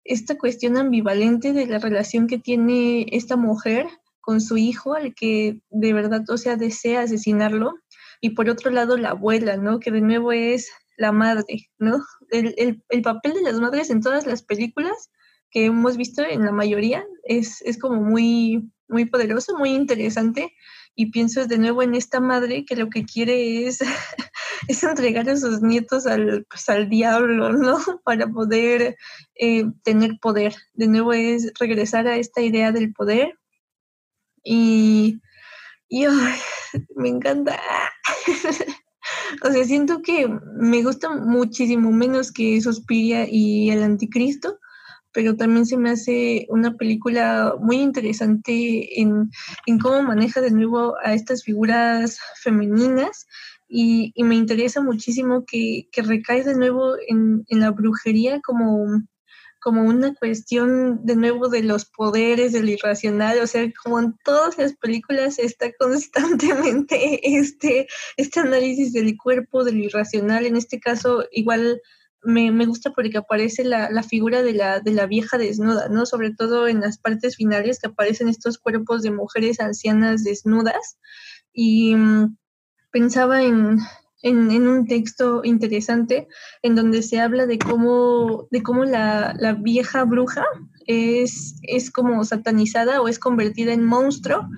Speaker 4: esta cuestión ambivalente de la relación que tiene esta mujer con su hijo, al que de verdad, o sea, desea asesinarlo, y por otro lado la abuela, ¿no? Que de nuevo es la madre, ¿no? El, el, el papel de las madres en todas las películas que hemos visto en la mayoría es, es como muy, muy poderoso, muy interesante, y pienso de nuevo en esta madre que lo que quiere es, es entregar a sus nietos al, pues, al diablo, ¿no? Para poder eh, tener poder. De nuevo es regresar a esta idea del poder y, y me encanta. o sea, siento que me gusta muchísimo menos que Suspiria y El Anticristo, pero también se me hace una película muy interesante en, en cómo maneja de nuevo a estas figuras femeninas y, me interesa muchísimo que, que, recae de nuevo en, en la brujería como como una cuestión de nuevo de los poderes, del irracional, o sea, como en todas las películas está constantemente este, este análisis del cuerpo, del irracional, en este caso igual me, me gusta porque aparece la, la figura de la, de la vieja desnuda, ¿no? Sobre todo en las partes finales que aparecen estos cuerpos de mujeres ancianas desnudas y mmm, pensaba en, en, un texto interesante en donde se habla de cómo, de cómo la, la, vieja bruja es, es como satanizada o es convertida en monstruo,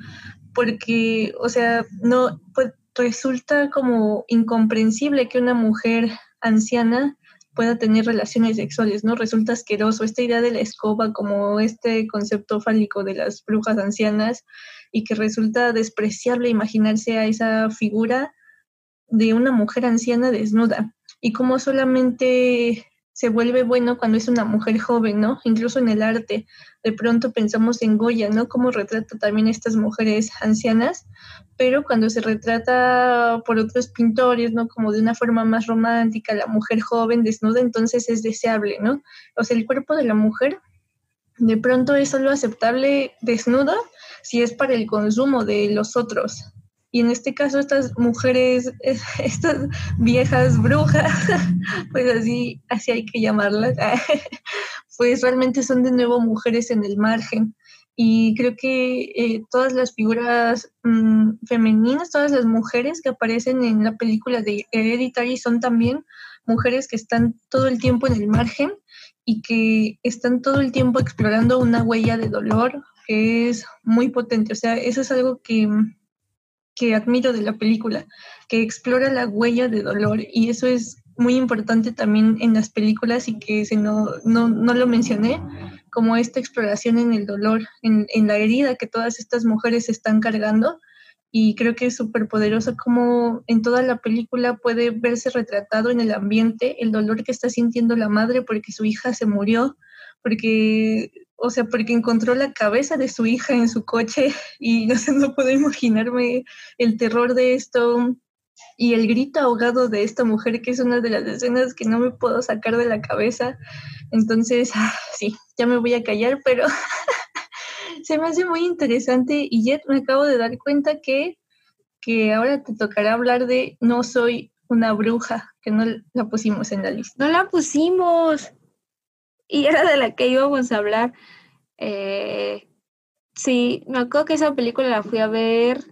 Speaker 4: porque, o sea, no, pues resulta como incomprensible que una mujer anciana pueda tener relaciones sexuales, ¿no? Resulta asqueroso esta idea de la escoba como este concepto fálico de las brujas ancianas y que resulta despreciable imaginarse a esa figura de una mujer anciana desnuda y como solamente se vuelve bueno cuando es una mujer joven, ¿no? Incluso en el arte. De pronto pensamos en Goya, ¿no? Cómo retrata también a estas mujeres ancianas, pero cuando se retrata por otros pintores, ¿no? Como de una forma más romántica, la mujer joven desnuda, entonces es deseable, ¿no? O sea, el cuerpo de la mujer de pronto es solo aceptable desnuda si es para el consumo de los otros. Y en este caso estas mujeres, estas viejas brujas, pues así, así hay que llamarlas, pues realmente son de nuevo mujeres en el margen. Y creo que eh, todas las figuras mm, femeninas, todas las mujeres que aparecen en la película de Hereditary son también mujeres que están todo el tiempo en el margen y que están todo el tiempo explorando una huella de dolor que es muy potente. O sea, eso es algo que que admiro de la película, que explora la huella de dolor y eso es muy importante también en las películas y que se no, no, no lo mencioné, como esta exploración en el dolor, en, en la herida que todas estas mujeres están cargando. Y creo que es súper poderoso como en toda la película puede verse retratado en el ambiente el dolor que está sintiendo la madre porque su hija se murió, porque o sea, porque encontró la cabeza de su hija en su coche y no sé, no puedo imaginarme el terror de esto y el grito ahogado de esta mujer, que es una de las escenas que no me puedo sacar de la cabeza. Entonces, ah, sí, ya me voy a callar, pero se me hace muy interesante y ya me acabo de dar cuenta que, que ahora te tocará hablar de No soy una bruja, que no la pusimos en la lista.
Speaker 3: No la pusimos y era de la que íbamos a hablar. Eh, sí, me acuerdo que esa película la fui a ver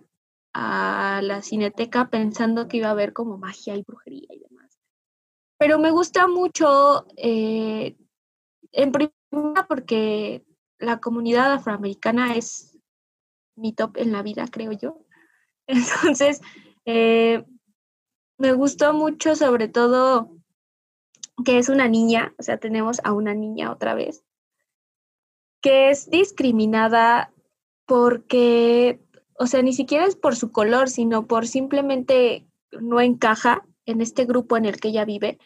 Speaker 3: a la cineteca pensando que iba a ver como magia y brujería y demás. Pero me gusta mucho, eh, en primera porque la comunidad afroamericana es mi top en la vida, creo yo. Entonces, eh, me gustó mucho sobre todo que es una niña, o sea, tenemos a una niña otra vez, que es discriminada porque, o sea, ni siquiera es por su color, sino por simplemente no encaja en este grupo en el que ella vive.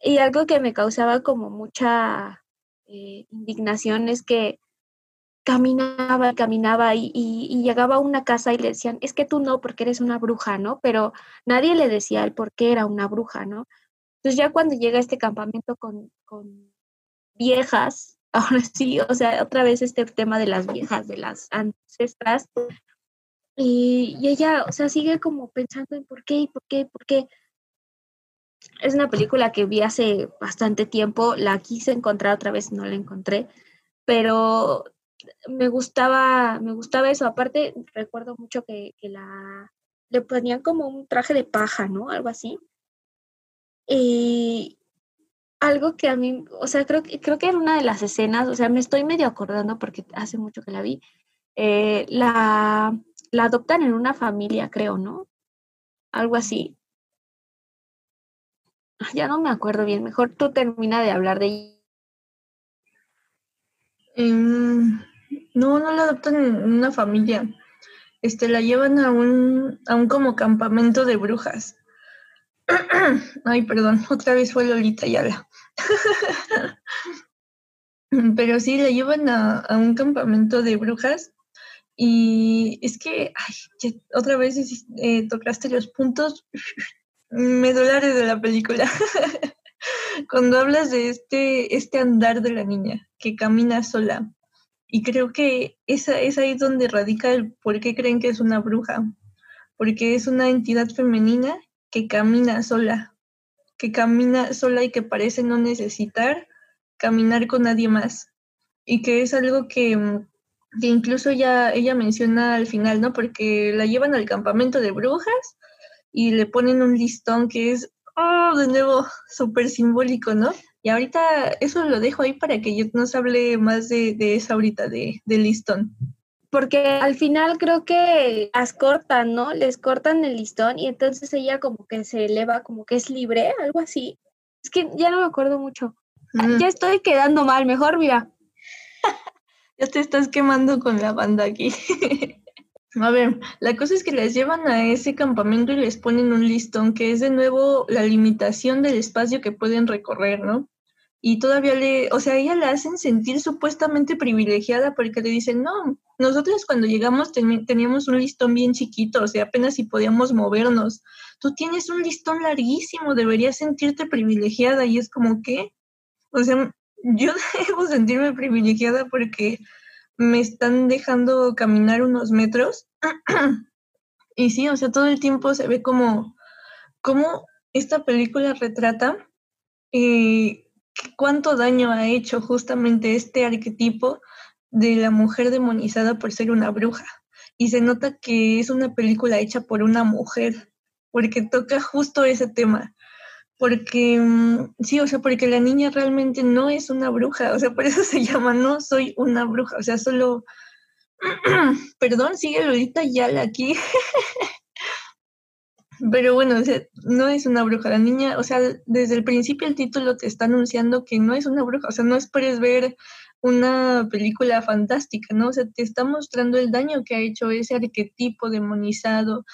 Speaker 3: Y algo que me causaba como mucha eh, indignación es que caminaba, caminaba y, y, llegaba a una casa y le decían, es que tú no, porque eres una bruja, ¿no? Pero nadie le decía el por qué era una bruja, ¿no? Entonces ya cuando llega este campamento con, viejas, ahora sí, o sea, otra vez este tema de las viejas, de las ancestras, y, ella, o sea, sigue como pensando en por qué, y por qué, por qué. Es una película que vi hace bastante tiempo, la quise encontrar otra vez, no la encontré, pero me gustaba, me gustaba eso. Aparte, recuerdo mucho que, que la le ponían como un traje de paja, ¿no? Algo así. Y algo que a mí, o sea, creo, creo que en una de las escenas, o sea, me estoy medio acordando porque hace mucho que la vi, eh, la, la adoptan en una familia, creo, ¿no? Algo así. Ya no me acuerdo bien, mejor tú termina de hablar de.
Speaker 4: Em, no, no la adoptan en una familia. Este, la llevan a un, a un como campamento de brujas. Ay, perdón, otra vez fue Lolita Yala. Pero sí, la llevan a, un campamento de brujas y es que, ay, otra vez eh, tocaste los puntos medulares de la película. Cuando hablas de este, este andar de la niña que camina sola. Y creo que esa es ahí donde radica el por qué creen que es una bruja. Porque es una entidad femenina que camina sola, que camina sola y que parece no necesitar caminar con nadie más. Y que es algo que, mm, que incluso ya ella menciona al final, ¿no? Porque la llevan al campamento de brujas y le ponen un listón que es, oh, de nuevo, súper simbólico, ¿no? Y ahorita eso lo dejo ahí para que yo nos hable más de, de eso ahorita, de listón
Speaker 3: porque al final creo que las cortan, ¿no? Les cortan el listón y entonces ella como que se eleva, como que es libre, algo así. Es que ya no me acuerdo mucho.
Speaker 4: Mm,
Speaker 3: Ya estoy quedando mal, mejor mira.
Speaker 4: ya te estás quemando con la banda aquí. A ver, la cosa es que les llevan a ese campamento y les ponen un listón que es de nuevo la limitación del espacio que pueden recorrer, ¿no? Y todavía le, o sea, ella la hacen sentir supuestamente privilegiada porque le dicen, no, nosotros cuando llegamos teníamos un listón bien chiquito, o sea, apenas si podíamos movernos. Tú tienes un listón larguísimo, deberías sentirte privilegiada y es como que, o sea, yo debo sentirme privilegiada porque me están dejando caminar unos metros. y sí, o sea, todo el tiempo se ve como, como esta película retrata eh, cuánto daño ha hecho justamente este arquetipo de la mujer demonizada por ser una bruja. Y se nota que es una película hecha por una mujer, porque toca justo ese tema. Porque, mm, sí, o sea, porque la niña realmente no es una bruja, o sea, por eso se llama No soy una bruja, o sea, solo, perdón, sigue Lolita Yala aquí. Pero bueno, no es una bruja. La niña, o sea, desde el principio el título te está anunciando que no es una bruja. O sea, no esperes ver una película fantástica, ¿no? O sea, te está mostrando el daño que ha hecho ese arquetipo demonizado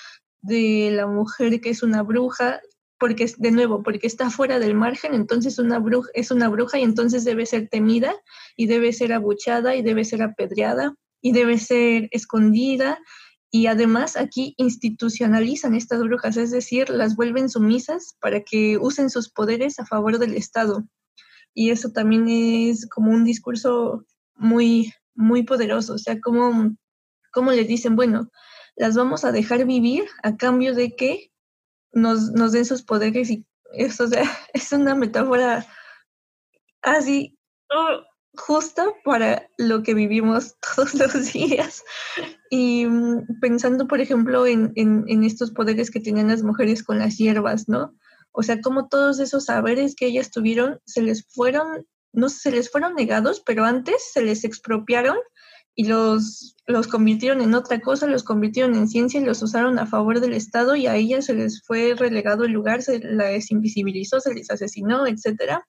Speaker 4: de la mujer que es una bruja, porque de nuevo, porque está fuera del margen, entonces una bruja es una bruja y entonces debe ser temida y debe ser abuchada y debe ser apedreada y debe ser escondida y además aquí institucionalizan estas brujas, es decir, las vuelven sumisas para que usen sus poderes a favor del Estado. Y eso también es como un discurso muy, muy poderoso. O sea, como, como les dicen, bueno, las vamos a dejar vivir a cambio de que nos, nos den sus poderes y eso, o sea, es una metáfora así uh, justa para lo que vivimos todos los días. Y mm, pensando, por ejemplo, en, en, estos poderes que tenían las mujeres con las hierbas, ¿no? O sea, como todos esos saberes que ellas tuvieron se les fueron, no se les fueron negados, pero antes se les expropiaron y los, los convirtieron en otra cosa, los convirtieron en ciencia y los usaron a favor del Estado y a ellas se les fue relegado el lugar, se les invisibilizó, se les asesinó, etcétera.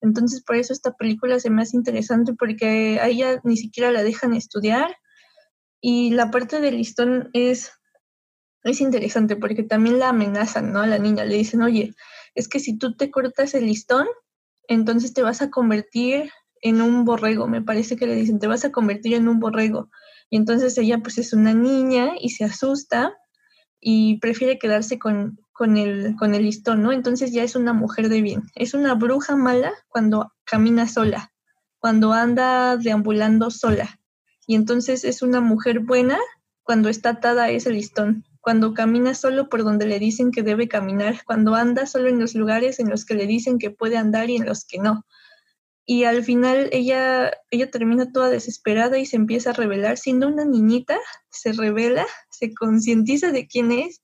Speaker 4: Entonces, por eso esta película se me hace interesante porque a ella ni siquiera la dejan estudiar y la parte del listón es, es interesante porque también la amenazan, ¿no? A la niña le dicen, oye, es que si tú te cortas el listón, entonces te vas a convertir en un borrego, me parece que le dicen, te vas a convertir en un borrego. Y entonces ella pues es una niña y se asusta y prefiere quedarse con, con, el, con el listón, ¿no? Entonces ya es una mujer de bien. Es una bruja mala cuando camina sola, cuando anda deambulando sola. Y entonces es una mujer buena cuando está atada a ese listón, cuando camina solo por donde le dicen que debe caminar, cuando anda solo en los lugares en los que le dicen que puede andar y en los que no. Y al final ella, ella termina toda desesperada y se empieza a revelar, siendo una niñita, se revela, se concientiza de quién es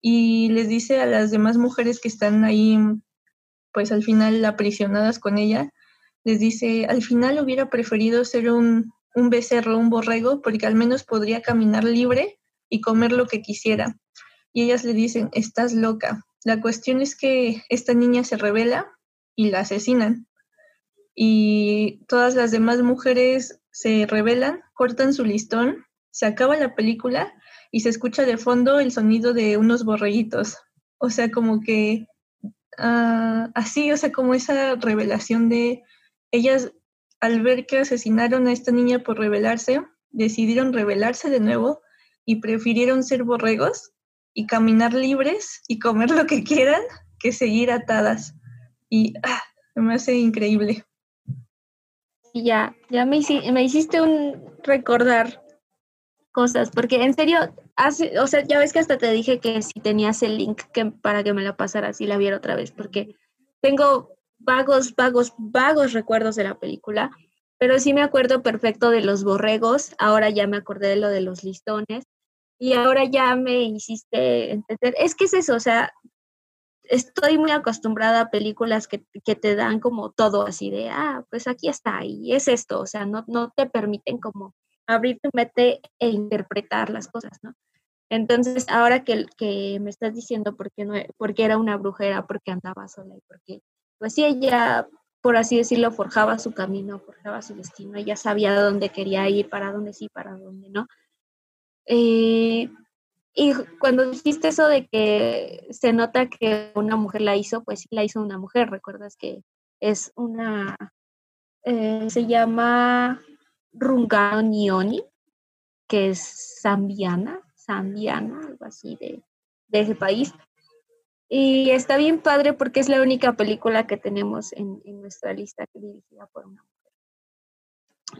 Speaker 4: y les dice a las demás mujeres que están ahí, pues al final aprisionadas con ella, les dice, al final hubiera preferido ser un, un becerro, un borrego, porque al menos podría caminar libre y comer lo que quisiera. Y ellas le dicen, estás loca. La cuestión es que esta niña se revela y la asesinan. Y todas las demás mujeres se rebelan, cortan su listón, se acaba la película y se escucha de fondo el sonido de unos borreguitos. O sea, como que uh, así, o sea, como esa revelación de ellas al ver que asesinaron a esta niña por rebelarse, decidieron rebelarse de nuevo y prefirieron ser borregos y caminar libres y comer lo que quieran que seguir atadas. Y ah, me hace increíble.
Speaker 3: Ya, ya me, me hiciste un recordar cosas, porque en serio, o sea, ya ves que hasta te dije que si tenías el link para que me la pasaras y la viera otra vez, porque tengo vagos, vagos, vagos recuerdos de la película, pero sí me acuerdo perfecto de los borregos, ahora ya me acordé de lo de los listones, y ahora ya me hiciste entender, es que es eso, o sea, estoy muy acostumbrada a películas que, que, te dan como todo así de, ah, pues aquí está, y es esto, o sea, no, no te permiten como abrir tu mente e interpretar las cosas, ¿no? Entonces, ahora que, que me estás diciendo por qué, no, por qué era una brujera, porque andaba sola y porque pues sí, ella, por así decirlo, forjaba su camino, forjaba su destino, ella sabía dónde quería ir, para dónde sí, para dónde no. Eh, y cuando dijiste eso de que se nota que una mujer la hizo, pues sí la hizo una mujer. Recuerdas que es una, eh, se llama Rungano que es zambiana, zambiana, algo así de, de, ese país. Y está bien padre porque es la única película que tenemos en, nuestra lista dirigida por una mujer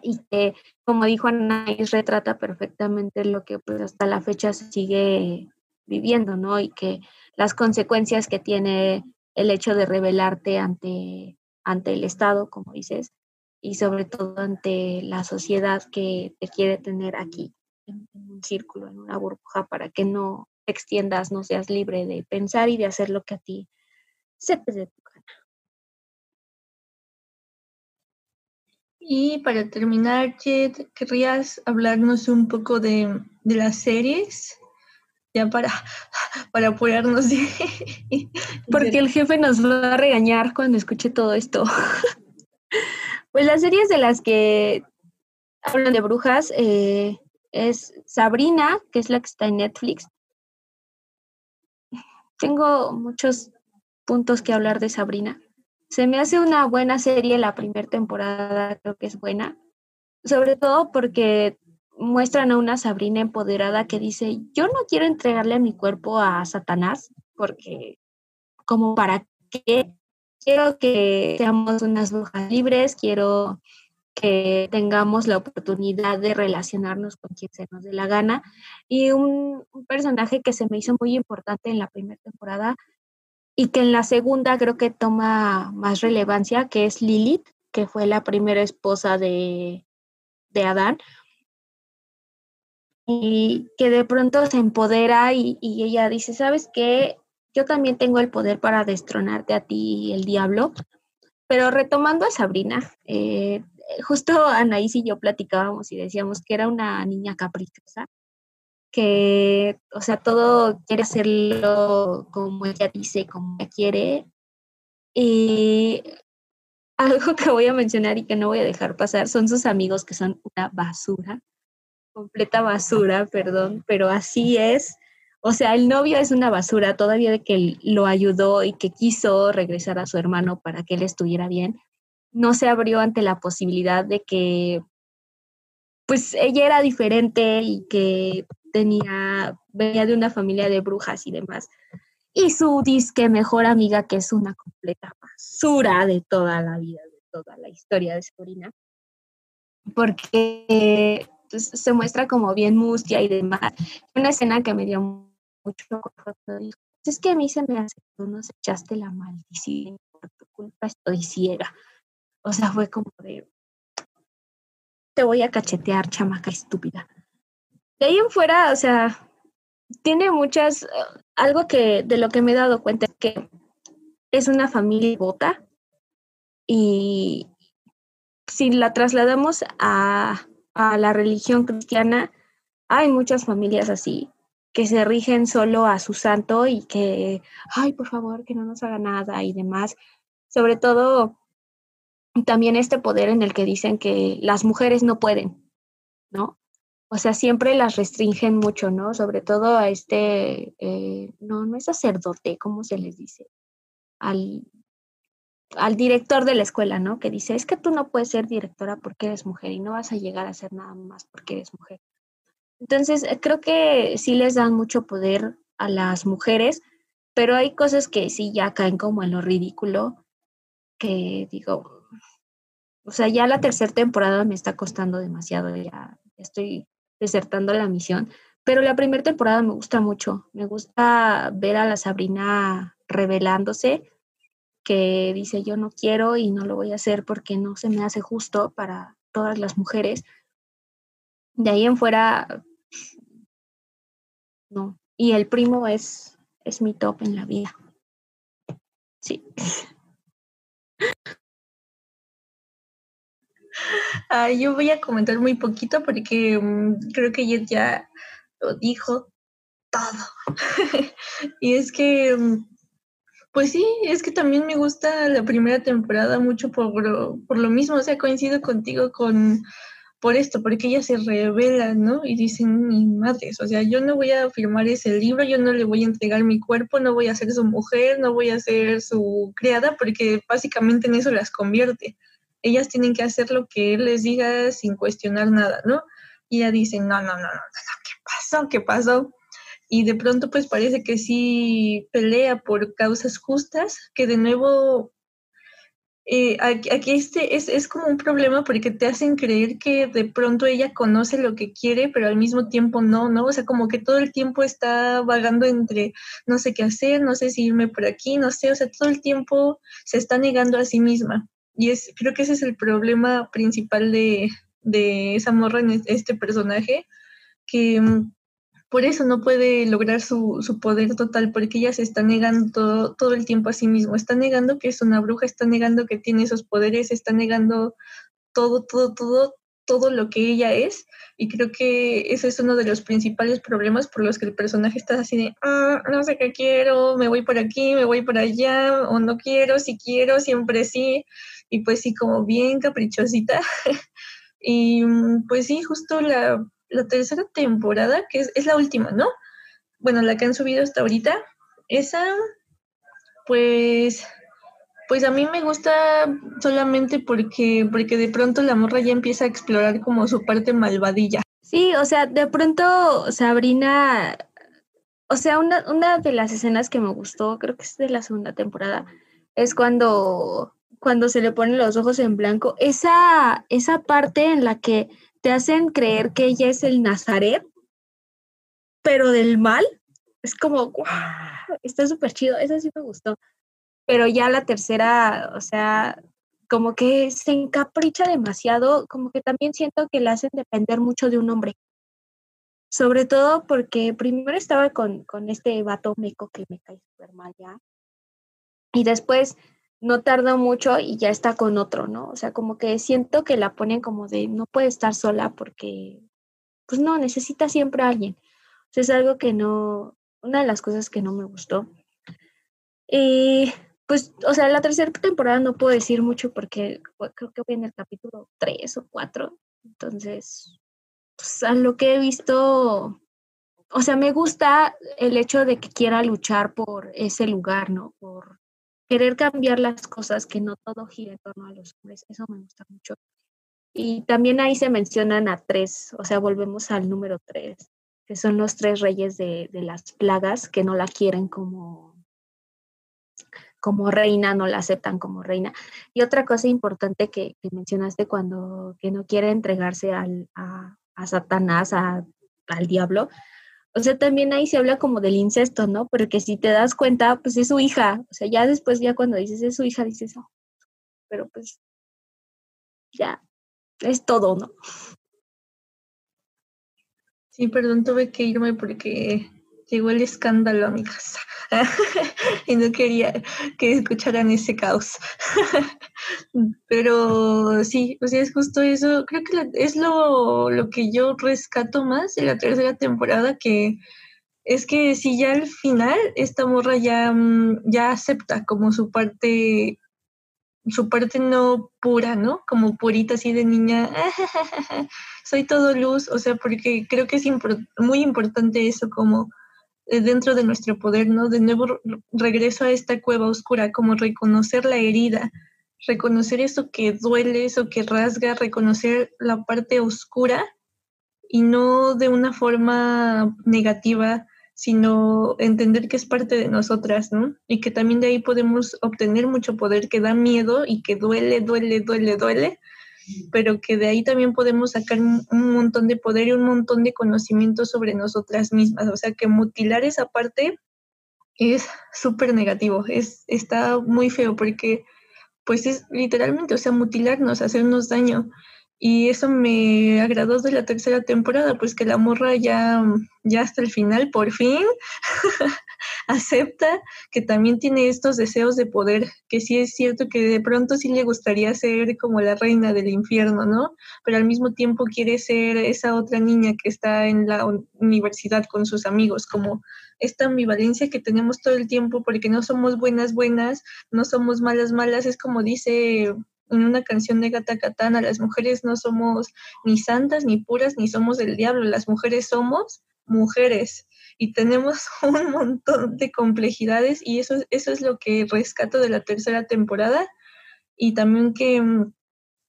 Speaker 3: y que, como dijo Anaís, retrata perfectamente lo que pues hasta la fecha sigue viviendo, ¿no? Y que las consecuencias que tiene el hecho de rebelarte ante, ante el Estado, como dices, y sobre todo ante la sociedad que te quiere tener aquí, en, un círculo, en una burbuja, para que no te extiendas, no seas libre de pensar y de hacer lo que a ti se te dé
Speaker 4: Y para terminar, Chet, ¿querrías hablarnos un poco de, las series? Ya para, para apoyarnos.
Speaker 3: Porque el jefe nos va a regañar cuando escuche todo esto. pues las series de las que hablan de brujas eh, es Sabrina, que es la que está en Netflix. Tengo muchos puntos que hablar de Sabrina. Se me hace una buena serie, la primera temporada creo que es buena, sobre todo porque muestran a una Sabrina empoderada que dice, yo no quiero entregarle mi cuerpo a Satanás, porque como para qué, quiero que seamos unas brujas libres, quiero que tengamos la oportunidad de relacionarnos con quien se nos dé la gana. Y un, personaje que se me hizo muy importante en la primera temporada y que en la segunda creo que toma más relevancia, que es Lilith, que fue la primera esposa de, de Adán, y que de pronto se empodera y, ella dice, ¿sabes qué? Yo también tengo el poder para destronarte a ti, el diablo. Pero retomando a Sabrina, eh, justo Anaís y yo platicábamos y decíamos que era una niña caprichosa, que, o sea, todo quiere hacerlo como ella dice, como ella quiere. Y algo que voy a mencionar y que no voy a dejar pasar son sus amigos que son una basura, completa basura, perdón, pero así es. O sea, el novio es una basura, todavía de que lo ayudó y que quiso regresar a su hermano para que él estuviera bien, no se abrió ante la posibilidad de que pues ella era diferente y que tenía, venía de una familia de brujas y demás. Y su disque mejor amiga, que es una completa basura de toda la vida, de toda la historia de Sabrina, porque se muestra como bien mustia y demás. Una escena que me dio mucho es que a mí se me hace tú nos echaste la maldición, por tu culpa estoy ciega. O sea, fue como de, te voy a cachetear, chamaca estúpida. De ahí en fuera, o sea, tiene muchas, eh, algo que de lo que me he dado cuenta es que es una familia bota y si la trasladamos a, a la religión cristiana, hay muchas familias así que se rigen solo a su santo y que, ay, por favor, que no nos haga nada y demás. Sobre todo, también este poder en el que dicen que las mujeres no pueden, ¿no? o sea, siempre las restringen mucho, ¿no? Sobre todo a este, eh, no, no es sacerdote, ¿cómo se les dice? Al, al director de la escuela, ¿no? Que dice, es que tú no puedes ser directora porque eres mujer y no vas a llegar a ser nada más porque eres mujer. Entonces, eh, creo que sí les dan mucho poder a las mujeres, pero hay cosas que sí ya caen como en lo ridículo, que digo, o sea, ya la tercera temporada me está costando demasiado, ya estoy desertando la misión. Pero la primera temporada me gusta mucho. Me gusta ver a la Sabrina revelándose, que dice yo no quiero y no lo voy a hacer porque no se me hace justo para todas las mujeres. De ahí en fuera, no. Y el primo es, es mi top en la vida. Sí.
Speaker 4: Ah, yo voy a comentar muy poquito porque mm, creo que ella ya lo dijo todo. y es que, mm, Pues sí, es que también me gusta la primera temporada mucho por, por lo mismo, o sea, coincido contigo con por esto, porque ella se revela, ¿no? Y dicen, mi madre, o sea, yo no voy a firmar ese libro, yo no le voy a entregar mi cuerpo, no voy a ser su mujer, no voy a ser su criada, porque básicamente en eso las convierte. Ellas tienen que hacer lo que él les diga sin cuestionar nada, ¿no? Y ella dice, no, no, no, no, no, ¿qué pasó? ¿Qué pasó? Y de pronto pues parece que sí pelea por causas justas, que de nuevo eh, aquí, este es, es, como un problema porque te hacen creer que de pronto ella conoce lo que quiere, pero al mismo tiempo no, ¿no? O sea, como que todo el tiempo está vagando entre no sé qué hacer, no sé si irme por aquí, no sé, o sea, todo el tiempo se está negando a sí misma. Y es, creo que ese es el problema principal de, de esa morra en este personaje, que mm, por eso no puede lograr su, su, poder total, porque ella se está negando todo, el tiempo a sí mismo, está negando que es una bruja, está negando que tiene esos poderes, está negando todo, todo, todo, todo lo que ella es. Y creo que ese es uno de los principales problemas por los que el personaje está así de, ah, no sé qué quiero, me voy por aquí, me voy por allá, o no quiero, si quiero, siempre sí. Y pues sí, como bien caprichosita. y mm, pues sí, justo la la tercera temporada, que es, la última, ¿no? Bueno, la que han subido hasta ahorita, esa, pues, pues a mí me gusta solamente porque, porque de pronto la morra ya empieza a explorar como su parte malvadilla.
Speaker 3: Sí, o sea, de pronto Sabrina, o sea, una, una de las escenas que me gustó, creo que es de la segunda temporada, es cuando, cuando se le ponen los ojos en blanco. Esa, esa parte en la que te hacen creer que ella es el Nazaret, pero del mal. Es como, wow, está súper chido, eso sí me gustó. Pero ya la tercera, o sea, como que se encapricha demasiado, como que también siento que la hacen depender mucho de un hombre. Sobre todo porque primero estaba con, con este vato meco que me cae súper mal ya. Y después no tarda mucho y ya está con otro, ¿no? O sea, como que siento que la ponen como de no puede estar sola porque, pues no, necesita siempre a alguien. O es algo que no, una de las cosas que no me gustó. Y pues, o sea, la tercera temporada no puedo decir mucho porque creo que voy en el capítulo 3 o 4. Entonces, pues a lo que he visto, o sea, me gusta el hecho de que quiera luchar por ese lugar, ¿no? Querer cambiar las cosas, que no todo gire en torno a los hombres, eso me gusta mucho. Y también ahí se mencionan a tres, o sea, volvemos al número tres, que son los tres reyes de, las plagas que no la quieren como, como reina, no la aceptan como reina. Y otra cosa importante que, mencionaste cuando que no quiere entregarse al, a, Satanás, al diablo, o sea, también ahí se habla como del incesto, ¿no? Porque si te das cuenta, pues es su hija. O sea, ya después, ya cuando dices es su hija, dices, oh, pero pues ya, es todo, ¿no?
Speaker 4: Sí, perdón, tuve que irme porque llegó el escándalo a mi casa y no quería que escucharan ese caos. Pero sí, o sea, es justo eso. Creo que es lo, lo que yo rescato más de la tercera temporada, que es que si ya al final esta morra ya, mm, ya acepta como su parte su parte no pura, ¿no? Como purita así de niña, soy todo luz, o sea, porque creo que es muy importante eso, como dentro de nuestro poder, ¿no? De nuevo regreso a esta cueva oscura, como reconocer la herida, reconocer eso que duele, eso que rasga, reconocer la parte oscura y no de una forma negativa, sino entender que es parte de nosotras, ¿no? Y que también de ahí podemos obtener mucho poder que da miedo y que duele, duele, duele, duele, pero que de ahí también podemos sacar un montón de poder y un montón de conocimiento sobre nosotras mismas. O sea que mutilar esa parte es súper negativo, es, está muy feo porque pues es literalmente, o sea, mutilarnos, hacernos daño. Y eso me agradó de la tercera temporada, pues que la morra ya, ya hasta el final, por fin, acepta que también tiene estos deseos de poder, que sí es cierto que de pronto sí le gustaría ser como la reina del infierno, ¿no? Pero al mismo tiempo quiere ser esa otra niña que está en la universidad con sus amigos, como esta ambivalencia que tenemos todo el tiempo porque no somos buenas buenas, no somos malas malas, es como dice en una canción de Gata Katana, las mujeres no somos ni santas, ni puras, ni somos del diablo, las mujeres somos mujeres y tenemos un montón de complejidades y eso, eso es lo que rescato de la tercera temporada y también que mm,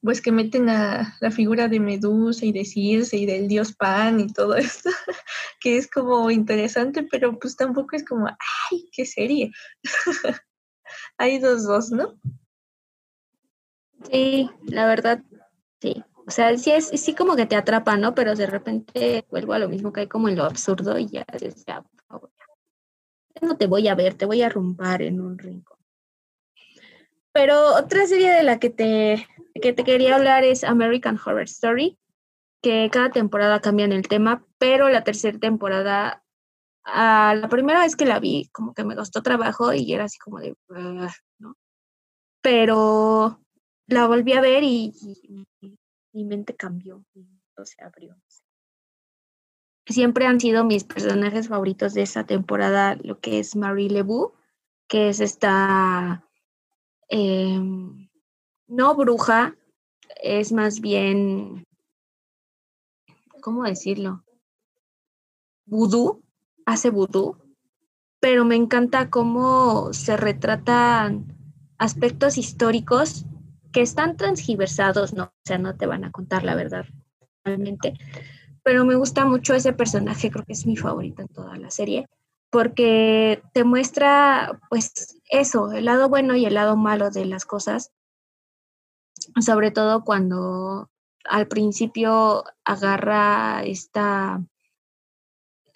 Speaker 4: pues que meten a la figura de Medusa y de Circe y del dios Pan y todo esto, que es como interesante, pero pues tampoco es como, ay, qué serie. Hay dos, dos, ¿no?
Speaker 3: Sí, la verdad, sí. O sea, sí es sí como que te atrapa, ¿no? Pero de repente vuelvo a lo mismo que hay como en lo absurdo y ya, ya por favor, ya. no te voy a ver, te voy a rumbar en un rincón. Pero otra serie de la que te, que te quería hablar es American Horror Story, que cada temporada cambian el tema, pero la tercera temporada, ah, la primera vez que la vi, como que me costó trabajo y era así como de, ¿no? Pero la volví a ver y, mi mente cambió, mi se abrió. Siempre han sido mis personajes favoritos de esa temporada, lo que es Marie Lebu, que es esta, em, no bruja, es más bien, ¿cómo decirlo? Vudú, hace vudú, pero me encanta cómo se retratan aspectos históricos que están transgiversados, no, o sea, no te van a contar la verdad realmente. Pero me gusta mucho ese personaje, creo que es mi favorito en toda la serie, porque te muestra, pues, eso, el lado bueno y el lado malo de las cosas, sobre todo cuando al principio agarra esta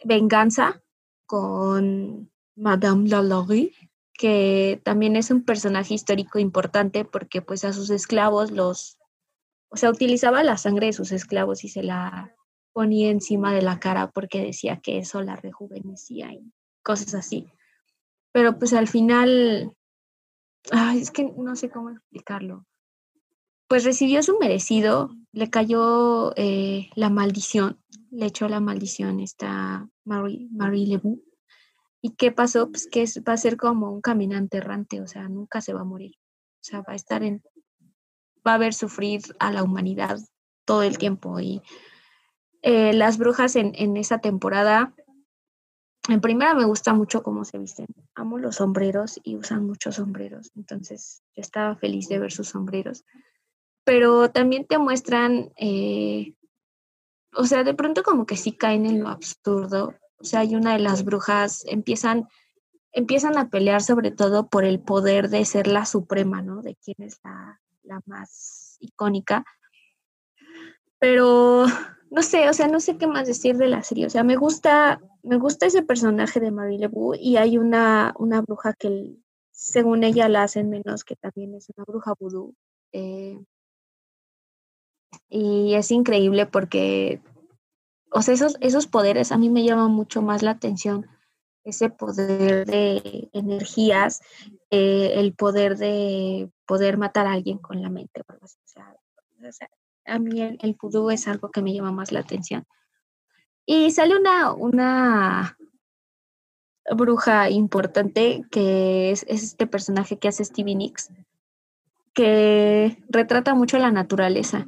Speaker 3: venganza con Madame Lalaurie, que también es un personaje histórico importante porque pues a sus esclavos los, o sea, utilizaba la sangre de sus esclavos y se la ponía encima de la cara porque decía que eso la rejuvenecía y cosas así. Pero pues al final, ay, es que no sé cómo explicarlo. Pues recibió su merecido, le cayó eh, la maldición, le echó la maldición esta Marie, Marie Lebu ¿Y qué pasó? Pues que va a ser como un caminante errante, o sea, nunca se va a morir. O sea, va a estar en, va a ver sufrir a la humanidad todo el tiempo. Y eh, las brujas en, en esa temporada, en primera me gusta mucho cómo se visten. Amo los sombreros y usan muchos sombreros. Entonces, yo estaba feliz de ver sus sombreros. Pero también te muestran, eh, o sea, de pronto como que sí caen en lo absurdo, o sea, hay una de las brujas, empiezan, empiezan a pelear sobre todo por el poder de ser la suprema, ¿no? De quién es la, más icónica. Pero no sé, o sea, no sé qué más decir de la serie. O sea, me gusta, me gusta ese personaje de Marie Lebu y hay una, una bruja que según ella la hacen menos, que también es una bruja vudú. Eh, y es increíble porque o sea, esos, esos poderes a mí me llaman mucho más la atención, ese poder de energías, eh, el poder de poder matar a alguien con la mente. O sea, a mí el, el es algo que me llama más la atención. Y sale una, una bruja importante que es, es, este personaje que hace Stevie Nicks, que retrata mucho la naturaleza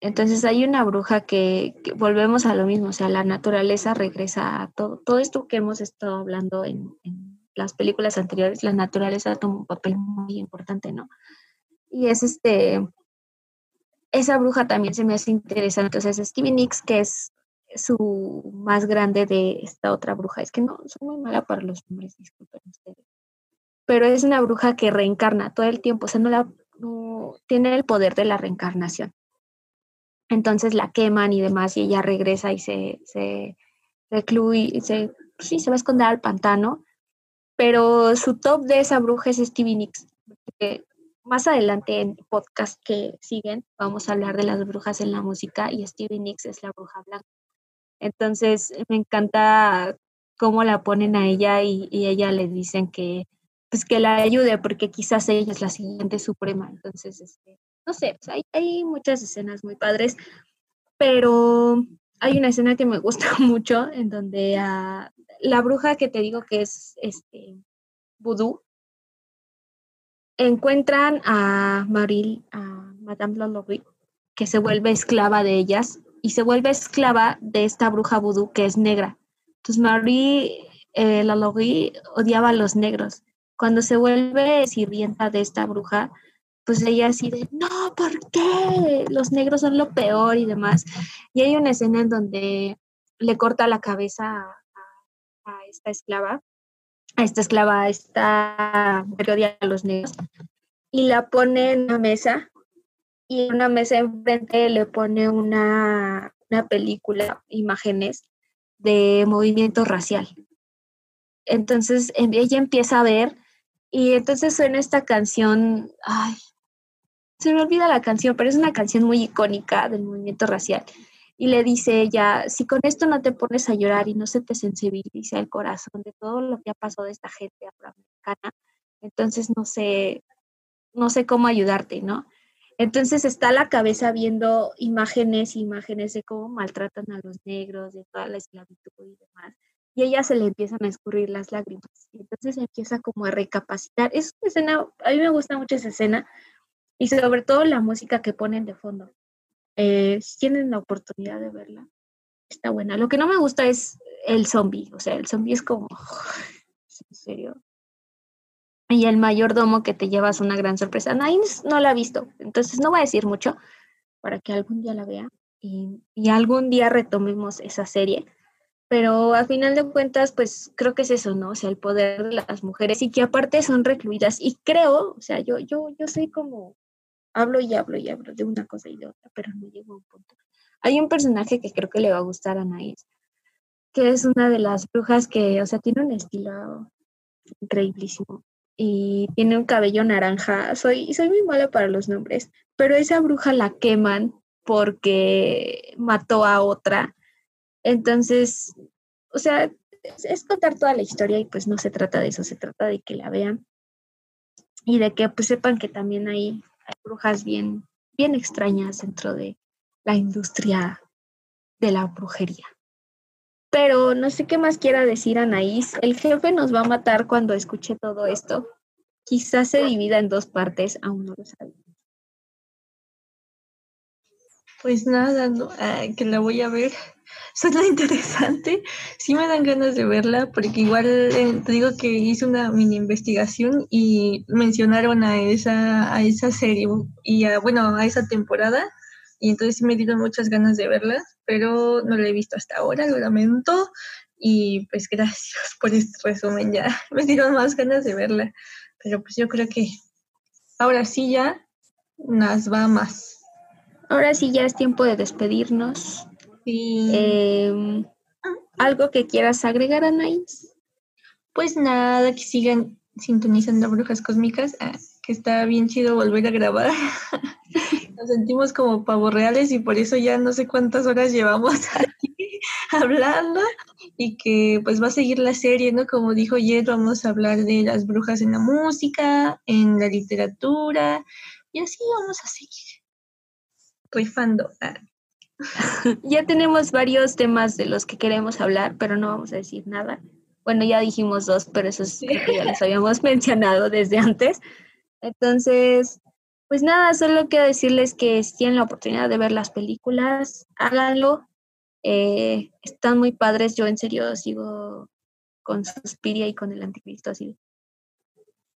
Speaker 3: entonces hay una bruja que, volvemos a lo mismo, o sea, la naturaleza regresa a todo, todo esto que hemos estado hablando en, las películas anteriores, la naturaleza toma un papel muy importante, ¿no? Y es este, esa bruja también se me hace interesante, entonces Stevie Nicks, que es su más grande de esta otra bruja, es que no, soy muy mala para los nombres, disculpen ustedes, pero es una bruja que reencarna todo el tiempo, o sea, no la, no, tiene el poder de la reencarnación. Entonces la queman y demás y ella regresa y se, se recluye, se, sí, se va a esconder al pantano. Pero su top de esa bruja es Stevie Nicks. más adelante en podcast que siguen vamos a hablar de las brujas en la música y Stevie Nicks es la bruja blanca. Entonces me encanta cómo la ponen a ella y, y ella le dicen que pues que la ayude porque quizás ella es la siguiente suprema. Entonces, este, no sé, pues, hay, muchas escenas muy padres, pero hay una escena que me gusta mucho en donde a la bruja que te digo que es este vudú encuentran a Maril, a Madame Lalaurie, que se vuelve esclava de ellas y se vuelve esclava de esta bruja vudú que es negra. Entonces Marie eh, Lalaurie odiaba a los negros cuando se vuelve sirvienta de esta bruja, pues ella así de, no, ¿por qué? Los negros son lo peor y demás. Y hay una escena en donde le corta la cabeza a, esta esclava, a esta esclava, a esta que odia los negros, y la pone en una mesa, y en una mesa enfrente le pone una, una película, imágenes de movimiento racial. Entonces em, ella empieza a ver y entonces suena esta canción, ay, se me olvida la canción, pero es una canción muy icónica del movimiento racial. Y le dice ella, si con esto no te pones a llorar y no se te sensibiliza el corazón de todo lo que ha pasado de esta gente afroamericana, entonces no sé, no sé cómo ayudarte, ¿no? Entonces está la cabeza viendo imágenes, imágenes de cómo maltratan a los negros, de toda la esclavitud y demás y ella se le empiezan a escurrir las lágrimas. Y entonces empieza como a recapacitar. Es una escena, a mí me gusta mucho esa escena y sobre todo la música que ponen de fondo. Eh, si tienen la oportunidad de verla, está buena. Lo que no me gusta es el zombie, o sea, el zombie es como, en serio. Y el mayordomo que te llevas una gran sorpresa. Nadie no la ha visto, entonces no voy a decir mucho para que algún día la vea y, y algún día retomemos esa serie pero a final de cuentas, pues creo que es eso, ¿no? O sea, el poder de las mujeres y que aparte son recluidas. Y creo, o sea, yo, yo, yo soy como, hablo y hablo y hablo de una cosa y de otra, pero no llego a un punto. Hay un personaje que creo que le va a gustar a Anaís, que es una de las brujas que, o sea, tiene un estilo increíblísimo y tiene un cabello naranja. Soy, soy muy mala para los nombres, pero esa bruja la queman porque mató a otra entonces, o sea, es, contar toda la historia y pues no se trata de eso, se trata de que la vean y de que pues sepan que también hay, brujas bien, bien extrañas dentro de la industria de la brujería. Pero no sé qué más quiera decir Anaís. El jefe nos va a matar cuando escuche todo esto. Quizás se divida en dos partes, aún no lo sabemos.
Speaker 4: Pues nada, que la voy a ver suena interesante. Sí me dan ganas de verla porque igual eh, te digo que hice una mini investigación y mencionaron a esa, a esa serie y a, bueno, a esa temporada. Y entonces me dieron muchas ganas de verla, pero no la he visto hasta ahora, lo lamento. Y pues gracias por este resumen, ya me dieron más ganas de verla. Pero pues yo creo que ahora sí ya nos va más.
Speaker 3: Ahora sí ya es tiempo de despedirnos. Em, ¿Algo que quieras agregar, Anaís?
Speaker 4: Pues nada, que sigan sintonizando Brujas Cósmicas, ah, que está bien chido volver a grabar. Nos sentimos como pavos reales y por eso ya no sé cuántas horas llevamos aquí hablando y que pues va a seguir la serie, ¿no? Como dijo Jet, vamos a hablar de las brujas en la música, en la literatura y así vamos a seguir rifando. Ah.
Speaker 3: ya tenemos varios temas de los que queremos hablar, pero no vamos a decir nada. Bueno, ya dijimos dos, pero esos ya los habíamos mencionado desde antes. Entonces, pues nada, solo quiero decirles que si tienen la oportunidad de ver las películas, háganlo. Eh, están muy padres. Yo en serio sigo con Suspiria y con el Anticristo así.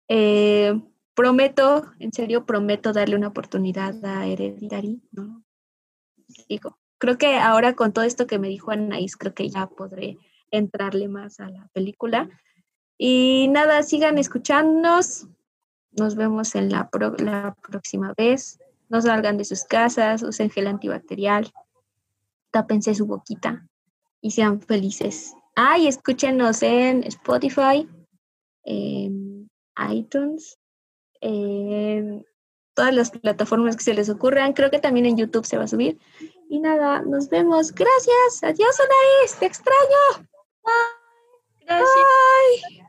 Speaker 3: Eh, prometo, en serio, prometo darle una oportunidad a Hereditary, ¿no? Digo, creo que ahora con todo esto que me dijo Anaís, creo que ya podré entrarle más a la película. Y nada, sigan escuchándonos. Nos vemos en la, la próxima vez. No salgan de sus casas, usen gel antibacterial, tápense su boquita y sean felices. Ah, y escúchenos en Spotify, en iTunes, en todas las plataformas que se les ocurran. Creo que también en YouTube se va a subir. Y nada, nos vemos. Gracias. Adiós, Anaís. Te extraño.
Speaker 4: Gracias.
Speaker 3: Ay,